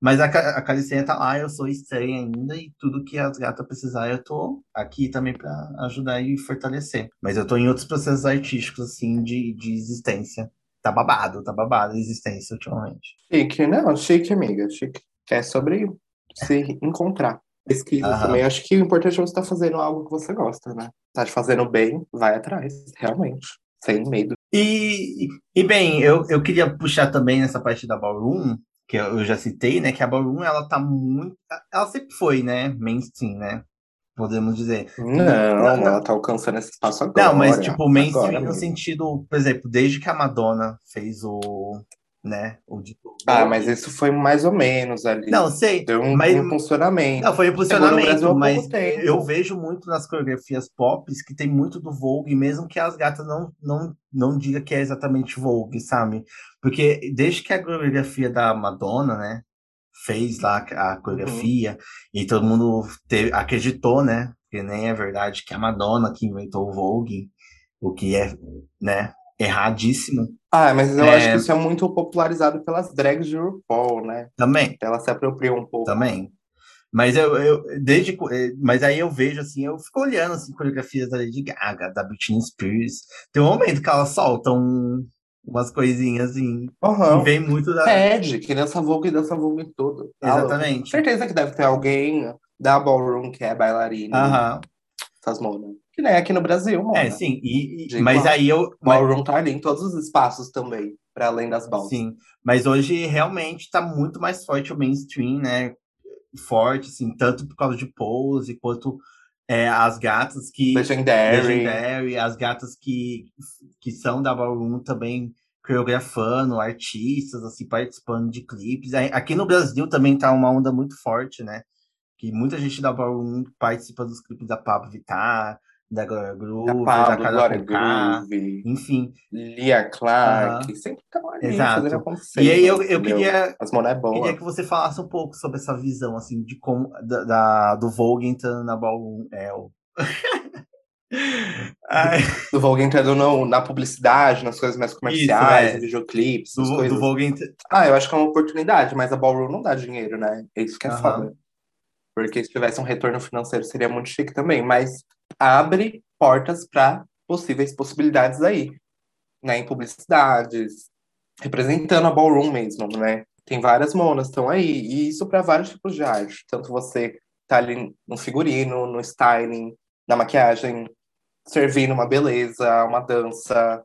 Mas a, a Calicinha tá lá, eu sou estranha ainda, e tudo que as gatas precisarem, eu tô aqui também pra ajudar e fortalecer. Mas eu tô em outros processos artísticos, assim, de, de existência. Tá babado, tá babado a existência ultimamente. Chique, não, chique, amiga, chique. É sobre se encontrar. Pesquisa Aham. também. Acho que o importante é você estar fazendo algo que você gosta, né? Tá te fazendo bem, vai atrás, realmente. Sem medo. E, e bem, eu, eu queria puxar também nessa parte da Ballroom, que eu já citei, né? Que a Ballroom, ela tá muito. Ela sempre foi, né? Mainstream, né? Podemos dizer. Não, não. ela tá alcançando esse espaço agora. Não, mas tipo, mainstream agora no mesmo. sentido, por exemplo, desde que a Madonna fez o. né? O de Ah, mas isso foi mais ou menos ali. Não, sei. Deu um, mas- funcionamento. Não, foi um há mas eu vejo muito nas coreografias pop que tem muito do Vogue, mesmo que as gatas não, não, não diga que é exatamente Vogue, sabe? Porque desde que a coreografia da Madonna, né, fez lá a coreografia e todo mundo teve- acreditou, né, que nem é verdade que a Madonna que inventou o Vogue, o que é, né, erradíssimo Ah, mas eu É. acho que isso é muito popularizado pelas drags de RuPaul, né? também. Ela se apropriou um pouco. Também. Mas eu, eu desde eh, mas aí eu vejo assim, eu fico olhando assim coreografias da Lady Gaga, da Britney Spears. Tem um momento que elas soltam umas coisinhas assim, Aham. e vem muito da Pede, que dança Vogue e dança Vogue em tudo. Exatamente. Certeza que deve ter alguém da Ballroom que é bailarina. Aham. Essas monas. Que nem aqui no Brasil, mano. É, sim. E, e mas aí eu. Ballroom tá ali em todos os espaços também, para além das balsas. Sim. Mas hoje realmente tá muito mais forte o mainstream, né? Forte, assim, tanto por causa de pose, quanto é, as gatas que. Legendary. Legendary, as gatas que, que são da Ballroom também coreografando, artistas, assim, participando de clipes. Aqui no Brasil também tá uma onda muito forte, né? Que muita gente da Ballroom participa dos clipes da Pablo Vittar, da Glória Groove, da, Pablo, da Glória Groove, enfim. Lia Clark, sempre estão ali exato. fazendo acontecer. E aí eu, eu queria, As é queria que você falasse um pouco sobre essa visão, assim, de como, da, da do Vogue entrando na Ballroom. É, o... do Vogue entrando no, na publicidade, nas coisas mais comerciais, isso, é. videoclipes, do, coisas. Do Vogue. Ah, eu acho que é uma oportunidade, mas a Ballroom não dá dinheiro, né? É isso que é foda. Porque se tivesse um retorno financeiro seria muito chique também, mas abre portas para possíveis possibilidades aí, né? Em publicidades, representando a ballroom mesmo, né? Tem várias monas estão aí, e isso para vários tipos de arte. Tanto você tá ali no figurino, no styling, na maquiagem, servindo uma beleza, uma dança,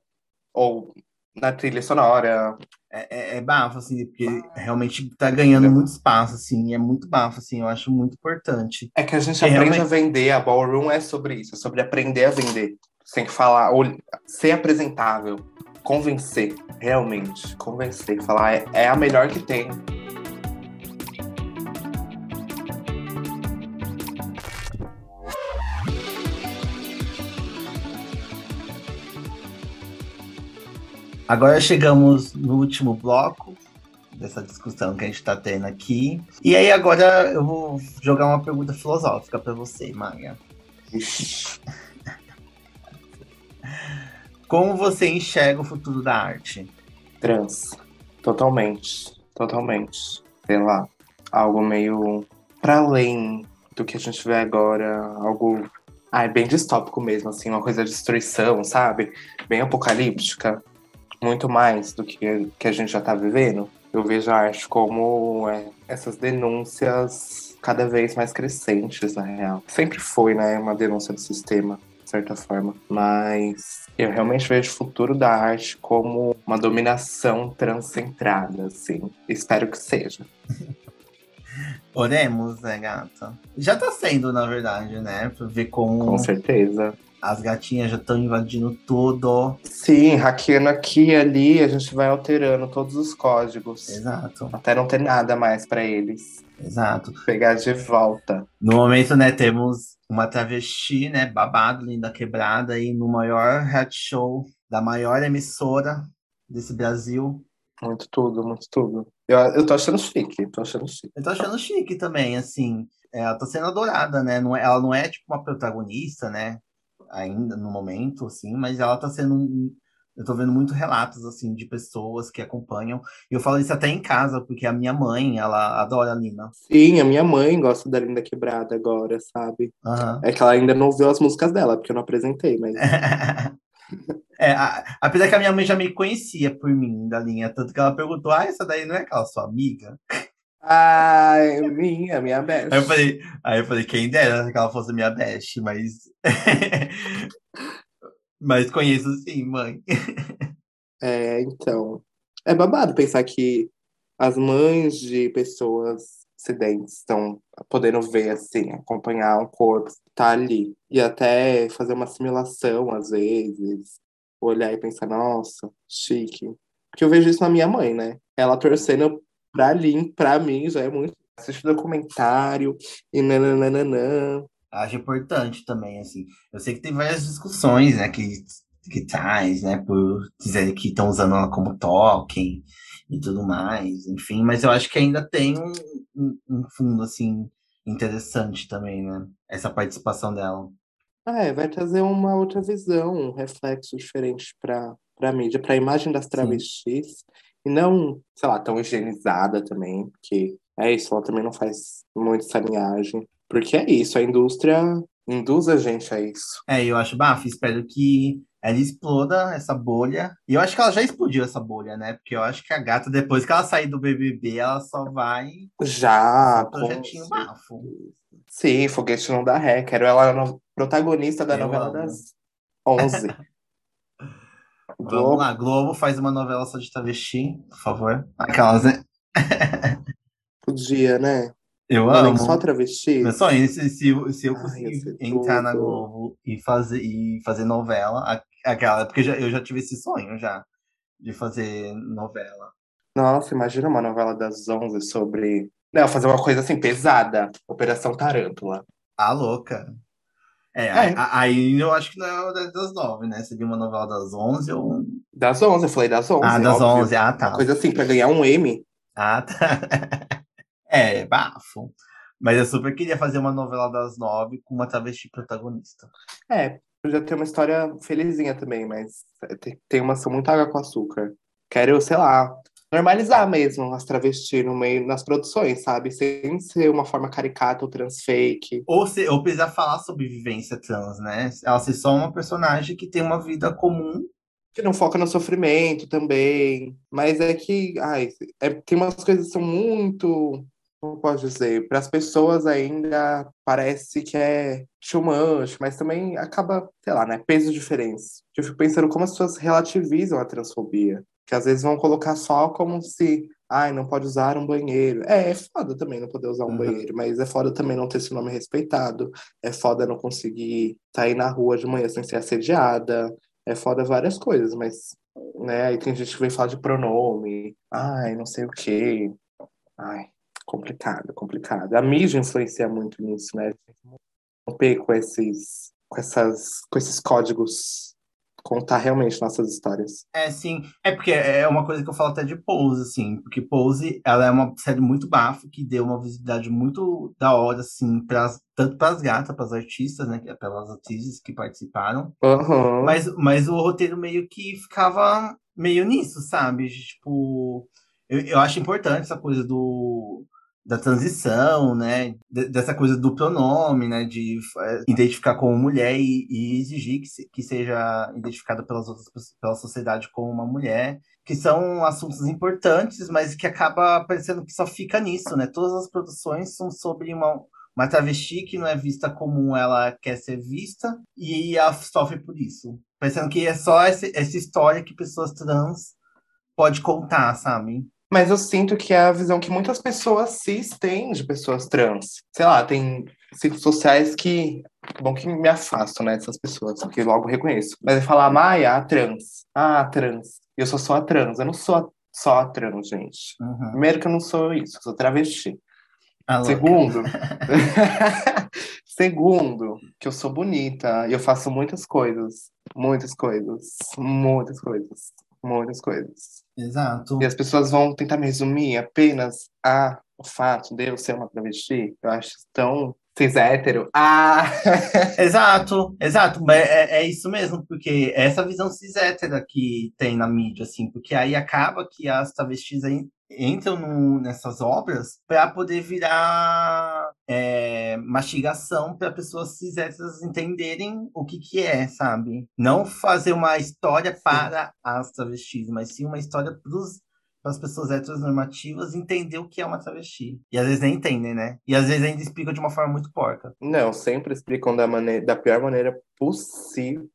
ou na trilha sonora. É, é, é bafo, assim, porque realmente tá ganhando muito espaço, assim, é muito bafo, assim, eu acho muito importante. É que a gente aprende realmente... a vender, a ballroom é sobre isso, é sobre aprender a vender. Você tem que falar, ou ser apresentável, convencer, realmente, convencer, falar, é, é a melhor que tem, Agora chegamos no último bloco dessa discussão que a gente está tendo aqui. E aí agora eu vou jogar uma pergunta filosófica para você, Maria. Como você enxerga o futuro da arte? Trans. Totalmente. Totalmente. Sei lá. Algo meio para além do que a gente vê agora. Algo. Ai, bem distópico mesmo, assim, uma coisa de destruição, sabe? Bem apocalíptica muito mais do que, que a gente já está vivendo. Eu vejo a arte como é, essas denúncias cada vez mais crescentes, na real. Sempre foi, né, uma denúncia do sistema, de certa forma. Mas eu realmente vejo o futuro da arte como uma dominação transcentrada, assim. Espero que seja. Oremos, né, gata? Já tá sendo, na verdade, né? Ver como. Com certeza. As gatinhas já estão invadindo tudo. Sim, hackeando aqui e ali, a gente vai alterando todos os códigos. Exato. Até não ter nada mais para eles. Exato. Pegar de volta. No momento, né, temos uma travesti, né, babado, linda quebrada, aí no maior reality show da maior emissora desse Brasil. Muito tudo, muito tudo. Eu, eu tô achando chique, tô achando chique. Eu tô achando chique também, assim. Ela tá sendo adorada, né? Não é, ela não é tipo uma protagonista, né? Ainda no momento, assim, mas ela tá sendo um, eu tô vendo muito relatos, assim, de pessoas que acompanham. E eu falo isso até em casa, porque a minha mãe, ela adora a Lina. Sim, a minha mãe gosta da Linda Quebrada agora, sabe? Uhum. É que ela ainda não ouviu as músicas dela, porque eu não apresentei, mas... é, a, apesar que a minha mãe já me conhecia por mim, da linha, tanto que ela perguntou, ah, essa daí não é aquela sua amiga? Ai, minha, minha best. Aí eu falei, aí eu falei quem dera que ela fosse minha best, mas. mas conheço sim, mãe. É, então. É babado pensar que as mães de pessoas acidentes estão podendo ver, assim, acompanhar um corpo tá ali. E até fazer uma simulação, às vezes. Olhar e pensar, nossa, chique. Porque eu vejo isso na minha mãe, né? Ela torcendo pra, mim, pra mim já é muito. Assistir documentário e nananana. Acho importante também, assim. Eu sei que tem várias discussões, né, que, que traz, né, por dizer que estão usando ela como token e tudo mais, enfim, mas eu acho que ainda tem um, um, um fundo, assim, interessante também, né, essa participação dela. É, vai trazer uma outra visão, um reflexo diferente para a mídia, para a imagem das travestis. Sim. E não, sei lá, tão higienizada também, porque é isso, ela também não faz muito essa linhagem. Porque é isso, a indústria induz a gente a isso. É, eu acho bafo, espero que ela exploda essa bolha. E eu acho que ela já explodiu essa bolha, né? Porque eu acho que a gata, depois que ela sair do BBB, ela só vai. Já. Só projetinho bafo. Sim, foguete não dá ré. Quero ela no... protagonista da Eu novela amo. das 11. Vamos lá, Globo faz uma novela só de travesti, por favor. Aquelas, né? Podia, né? Eu Não, amo. só travesti. Meu sonho, se, se, eu- se eu conseguir entrar na tudo. Globo e fazer, e fazer novela, aquela, porque já, eu já tive esse sonho já, de fazer novela. Nossa, imagina uma novela das 11 sobre. Não, fazer uma coisa assim pesada. Operação Tarântula. A louca. É, É. Aí, eu acho que não é das- das nove, né? Seria uma novela das onze ou... Das 11, eu falei das 11. Ah, das onze, ah, tá. Uma coisa assim, pra ganhar um M. Ah, tá. É, bafo. Mas eu super queria fazer uma novela das nove com uma travesti protagonista. É, podia ter uma história felizinha também, mas tem, tem uma ação muito água com açúcar. Quero, sei lá, normalizar mesmo as travestis no meio, nas produções, sabe? Sem ser uma forma caricata ou transfake. Ou, se, ou precisar falar sobre vivência trans, né? Ela ser só uma personagem que tem uma vida comum. Que não foca no sofrimento também. Mas é que, ai, é, tem umas coisas que são muito. Como posso dizer? Para as pessoas ainda parece que é too much, mas também acaba, sei lá, né? Pesos diferentes. Eu fico pensando como as pessoas relativizam a transfobia. Que às vezes vão colocar só como se, ai, não pode usar um banheiro. É, é foda também não poder usar um Uhum. banheiro, mas é foda também não ter seu nome respeitado. É foda não conseguir sair na rua de manhã sem ser assediada. É foda várias coisas, mas, né, aí tem gente que vem falar de pronome, ai, não sei o quê. Ai, complicado, complicado. A mídia influencia muito nisso, né? Romper com esses, com essas, com esses códigos, contar realmente nossas histórias. É, sim. É porque é uma coisa que eu falo até de Pose, assim. Porque Pose, ela é uma série muito bafo, que deu uma visibilidade muito da hora, assim, pras, tanto pras gatas, pras artistas, né? é Pelas atrizes que participaram. Aham. Mas, mas o roteiro meio que ficava meio nisso, sabe? Tipo, eu, eu acho importante essa coisa do, da transição, né? De- dessa coisa do pronome, né? De eh, identificar como mulher e, e exigir que, se- que seja identificada pelas outras pela sociedade como uma mulher. Que são assuntos importantes, mas que acaba parecendo que só fica nisso, né? Todas as produções são sobre uma, uma travesti que não é vista como ela quer ser vista e ela sofre por isso. Parecendo que é só essa, essa história que pessoas trans pode contar, sabe? Mas eu sinto que é a visão que muitas pessoas cis têm de pessoas trans. Sei lá, tem ciclos sociais que. Bom que me afastam, né, dessas pessoas, que logo reconheço. Mas é falar, Maia, a trans. Ah, a trans. Eu sou só a trans. Eu não sou a- só a trans, gente. Uhum. Primeiro que eu não sou isso, eu sou travesti. A louca. Segundo, segundo, que eu sou bonita e eu faço muitas coisas, muitas coisas, muitas coisas, muitas coisas. Exato. E as pessoas vão tentar me resumir apenas a o fato de eu ser uma travesti. Eu acho tão cis hétero. Ah! Exato, exato. É, é isso mesmo, porque é essa visão cis hétera que tem na mídia, assim, porque aí acaba que as travestis entram no- nessas obras para poder virar é, mastigação para pessoas cis héteras entenderem o que que é, sabe? Não fazer uma história para as travestis, mas sim uma história para as pessoas heteronormativas entender o que é uma travesti. E às vezes nem entendem, né? E às vezes ainda explicam de uma forma muito porca. Não, sempre explicam da, maneira, da pior maneira possível,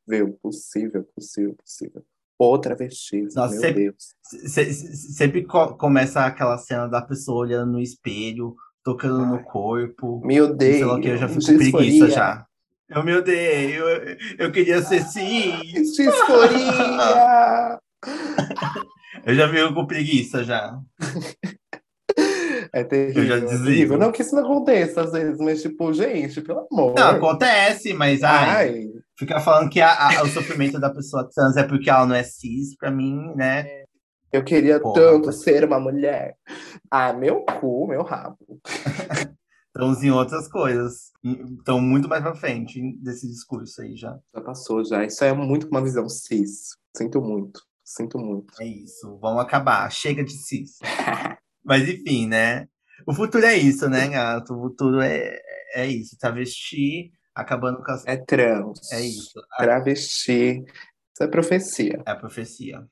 possível, possível, possível. Ou travestis, Nossa, meu sempre- Deus. Se- se- Sempre co- começa aquela cena da pessoa olhando no espelho, tocando no Ai. corpo. Me odeio. Sei lá que, eu já fico Disforia. preguiça já. Eu me odeio, eu, eu queria ser sim. Disforia! Eu já fico com preguiça já. É terrível. Eu já é desligo. terrível. Não que isso não aconteça às vezes, mas tipo, gente, pelo amor. Não, acontece, mas ai, Ai, ficar falando que a- a- o sofrimento da pessoa trans é porque ela não é cis, pra mim, né? eu queria Porra, tanto ser uma mulher. Ah, meu cu, meu rabo. Estamos em outras coisas. Estão muito mais pra frente desse discurso aí já. Já passou já. Isso é muito uma visão cis. Sinto muito. Sinto muito. É isso, vamos acabar. Chega de cis. Mas enfim, né? O futuro é isso, né, gato? O futuro é, é isso. Travesti acabando com as. É trans. É isso. Travesti. Isso é profecia. É profecia.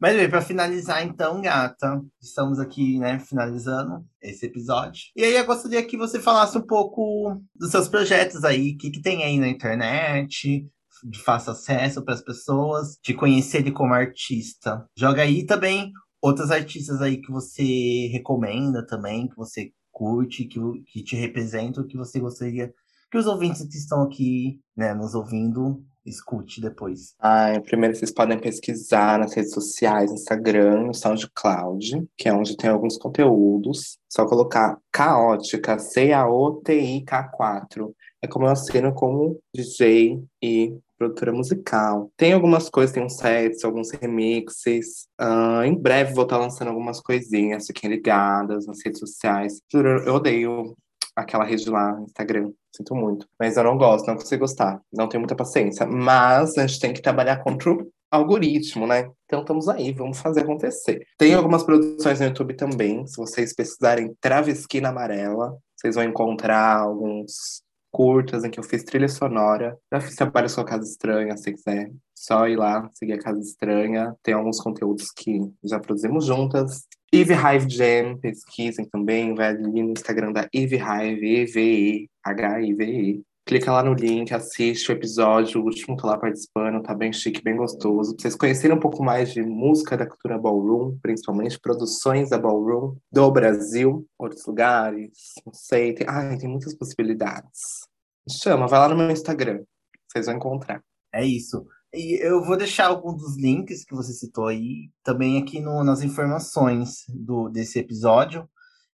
Mas bem, para finalizar então, gata, estamos aqui, né, finalizando esse episódio. E aí eu gostaria que você falasse um pouco dos seus projetos aí, o que, que tem aí na internet, de fácil acesso para as pessoas, de conhecer ele como artista. Joga aí também outros artistas aí que você recomenda também, que você curte, que, que te representam, que você gostaria que os ouvintes que estão aqui, né, nos ouvindo, escute depois. Ah, primeiro vocês podem pesquisar nas redes sociais, Instagram, no SoundCloud, que é onde tem alguns conteúdos. Só colocar caótica, C-A-O-T-I-K-4. É como eu assino como DJ e produtora musical. Tem algumas coisas, tem uns sets, alguns remixes. Uh, em breve vou estar lançando algumas coisinhas, fiquem ligadas nas redes sociais. Eu odeio aquela rede lá, Instagram. Sinto muito. Mas eu não gosto, não consigo gostar. Não tenho muita paciência. Mas a gente tem que trabalhar contra o algoritmo, né? Então estamos aí, vamos fazer acontecer. Tem algumas produções no YouTube também. Se vocês pesquisarem Travesquina Amarela, vocês vão encontrar alguns curtas em que eu fiz trilha sonora. Já fiz trabalhos com a Casa Estranha, se quiser. Só ir lá, seguir a Casa Estranha. Tem alguns conteúdos que já produzimos juntas. Eve Hive Jam, pesquisem também, vai ali no Instagram da Eve Hive, E-V-E-H-I-V-E. Clica lá no link, assiste o episódio, o último tô lá participando, tá bem chique, bem gostoso. Pra vocês conhecerem um pouco mais de música da cultura ballroom, principalmente produções da ballroom do Brasil, outros lugares, não sei. Tem, ai, tem muitas possibilidades. chama, vai lá no meu Instagram, vocês vão encontrar. É isso. E eu vou deixar alguns dos links que você citou aí também aqui no, nas informações do, desse episódio.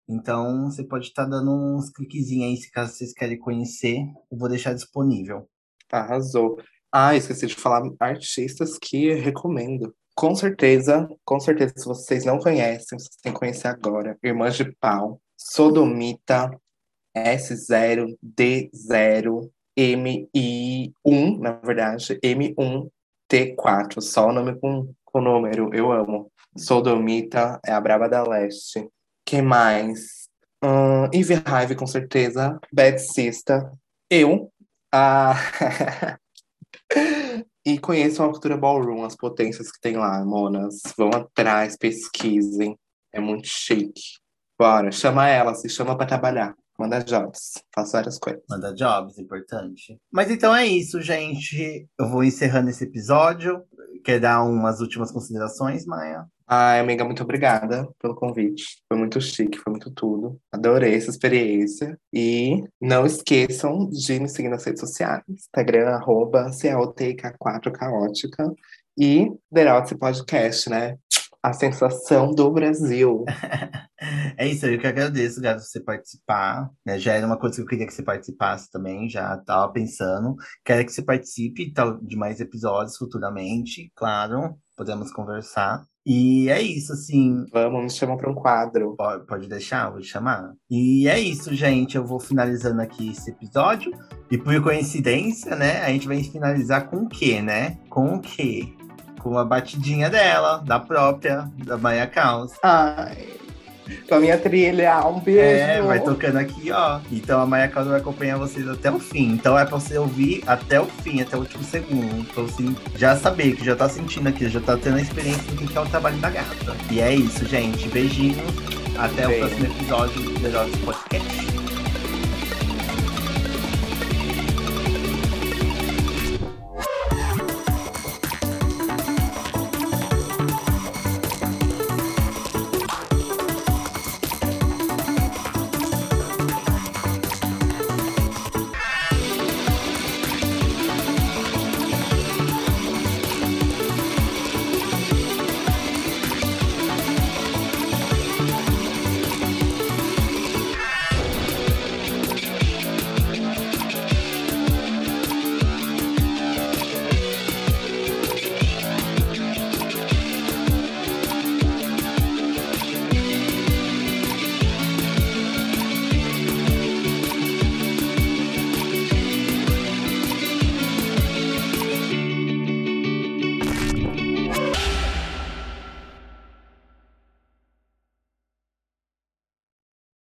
Então você pode estar tá dando uns cliquezinhos aí se caso vocês querem conhecer. Eu vou deixar disponível. Arrasou. Ah, esqueci de falar artistas que recomendo. Com certeza, com certeza, se vocês não conhecem, vocês têm que conhecer agora. Irmãs de Pau, Sodomita, S0, D0, MI1, na verdade, M1T4, só o nome com, com número, eu amo. Sodomita é a Braba da Leste. Que mais? Hum, Eve Hive, com certeza. Bad Sister. Eu. Ah... e conheçam a cultura ballroom, as potências que tem lá, monas. Vão atrás, pesquisem. É muito chique. Bora, chama ela, se chama para trabalhar. Manda jobs, faço várias coisas. Manda jobs, importante. Mas então é isso, gente. Eu vou encerrando esse episódio. Quer dar umas últimas considerações, Maia? Ai, amiga, muito obrigada pelo convite. Foi muito chique, foi muito tudo. Adorei essa experiência. E não esqueçam de me seguir nas redes sociais. Instagram, arroba CAOTK4 Caótica. E Deralce Podcast, né? A sensação do Brasil. é isso, eu que agradeço, Gato, você participar. Né? Já era uma coisa que eu queria que você participasse também, já estava pensando. Quero que você participe de mais episódios futuramente, claro, podemos conversar. E é isso, assim. Vamos, me chamam para um quadro. Pode, pode deixar, vou te chamar. E é isso, gente. Eu vou finalizando aqui esse episódio. E por coincidência, né, a gente vai finalizar com o quê, né? Com o quê? Com a batidinha dela, da própria, da Maia Caos. Ai. Com a minha trilha, um beijo. É, vai tocando aqui, ó. Então a Maia Caos vai acompanhar vocês até o fim. Então é pra você ouvir até o fim, até o último segundo. Pra você já saber, que já tá sentindo aqui, já tá tendo a experiência do que é o trabalho da gata. E é isso, gente. Beijinhos. Até Beijo. o próximo episódio do The Podcast.